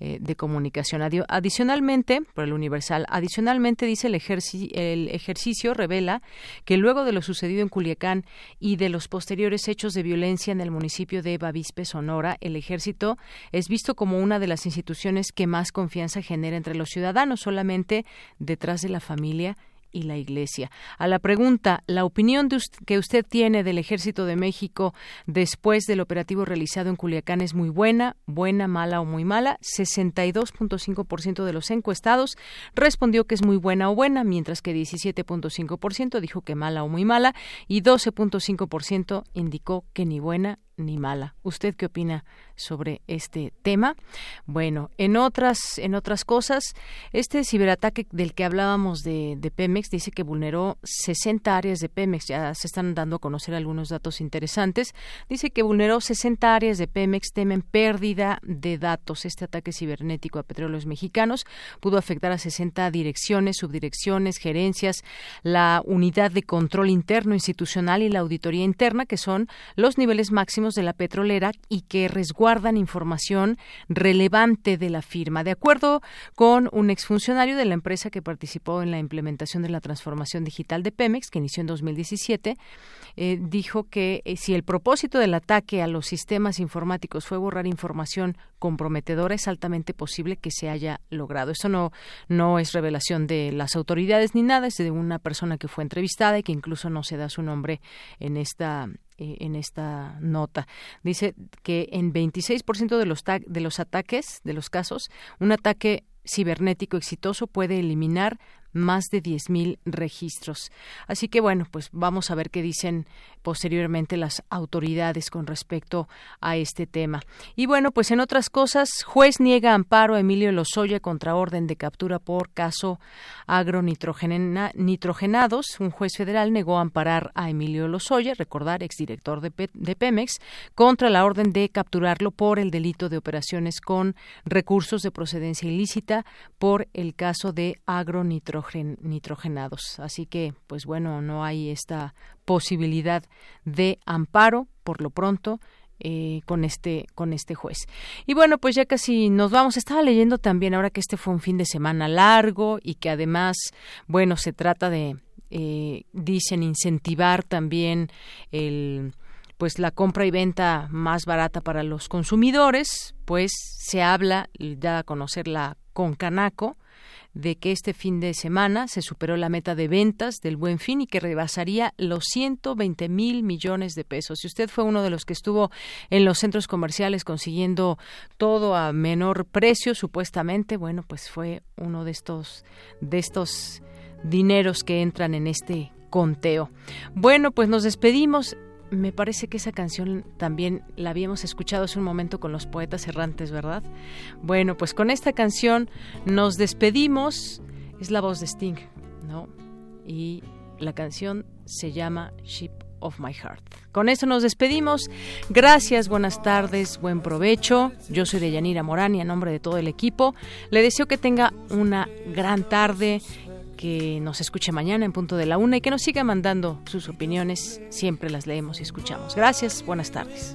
eh, de comunicación. Adicionalmente, por el Universal, adicionalmente dice el, el ejercicio revela que luego de lo sucedido en Culiacán y de los posteriores hechos de violencia en el municipio de Bavispe, Sonora, el ejército es visto como una de las instituciones que más confianza genera entre los ciudadanos, solamente detrás de la familia y la Iglesia. A la pregunta, ¿la opinión que usted tiene del Ejército de México después del operativo realizado en Culiacán es muy buena, buena, mala o muy mala? 62.5% de los encuestados respondió que es muy buena o buena, mientras que 17.5% dijo que mala o muy mala y 12.5% indicó que ni buena ni mala. ¿Usted qué opina sobre este tema? Bueno, en otras, en otras cosas, este ciberataque del que hablábamos de, de, Pemex dice que vulneró 60 áreas de Pemex. Ya se están dando a conocer algunos datos interesantes. Dice que vulneró 60 áreas de Pemex, temen pérdida de datos. Este ataque cibernético a petróleos mexicanos pudo afectar a 60 direcciones, subdirecciones, gerencias, la unidad de control interno institucional y la auditoría interna, que son los niveles máximos de la petrolera y que resguardan información relevante de la firma. De acuerdo con un exfuncionario de la empresa que participó en la implementación de la transformación digital de Pemex, que inició en 2017, eh, dijo que eh, si el propósito del ataque a los sistemas informáticos fue borrar información comprometedora, es altamente posible que se haya logrado. Esto no, no es revelación de las autoridades ni nada, es de una persona que fue entrevistada y que incluso no se da su nombre en esta eh, en esta nota. Dice que en 26% de los, de los ataques, de los casos, un ataque cibernético exitoso puede eliminar más de 10.000 registros. Así que bueno, pues vamos a ver qué dicen posteriormente las autoridades con respecto a este tema. Y bueno, pues en otras cosas, juez niega amparo a Emilio Lozoya contra orden de captura por caso agronitrogenados. Un juez federal negó amparar a Emilio Lozoya, recordar, exdirector de, de Pemex, contra la orden de capturarlo por el delito de operaciones con recursos de procedencia ilícita por el caso de agronitrogenados. Así que, pues bueno, no hay esta posibilidad de amparo por lo pronto eh, con este con este juez y bueno pues ya casi nos vamos estaba leyendo también ahora que este fue un fin de semana largo y que además bueno se trata de eh, dicen incentivar también el pues la compra y venta más barata para los consumidores pues se habla da a conocer la Concanaco de que este fin de semana se superó la meta de ventas del Buen Fin y que rebasaría los 120 mil millones de pesos. Si usted fue uno de los que estuvo en los centros comerciales consiguiendo todo a menor precio, supuestamente, bueno, pues fue uno de estos de estos dineros que entran en este conteo. Bueno, pues nos despedimos me parece que esa canción también la habíamos escuchado hace un momento con los poetas errantes, ¿verdad? Bueno, pues con esta canción nos despedimos. Es la voz de Sting, ¿no? Y la canción se llama Ship of My Heart. Con esto nos despedimos. Gracias, buenas tardes, buen provecho. Yo soy Deyanira Morán y a nombre de todo el equipo le deseo que tenga una gran tarde que nos escuche mañana en punto de la una y que nos siga mandando sus opiniones. Siempre las leemos y escuchamos. Gracias, buenas tardes.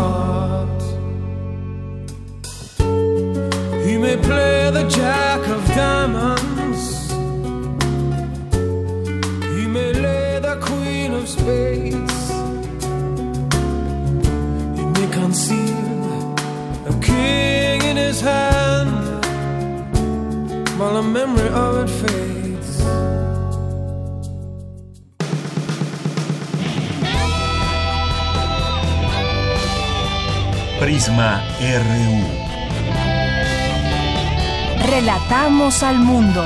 Play the jack of diamonds. He may lay the queen of spades. He may conceal a king in his hand while the memory of it fades. Prisma RU. Relatamos al mundo.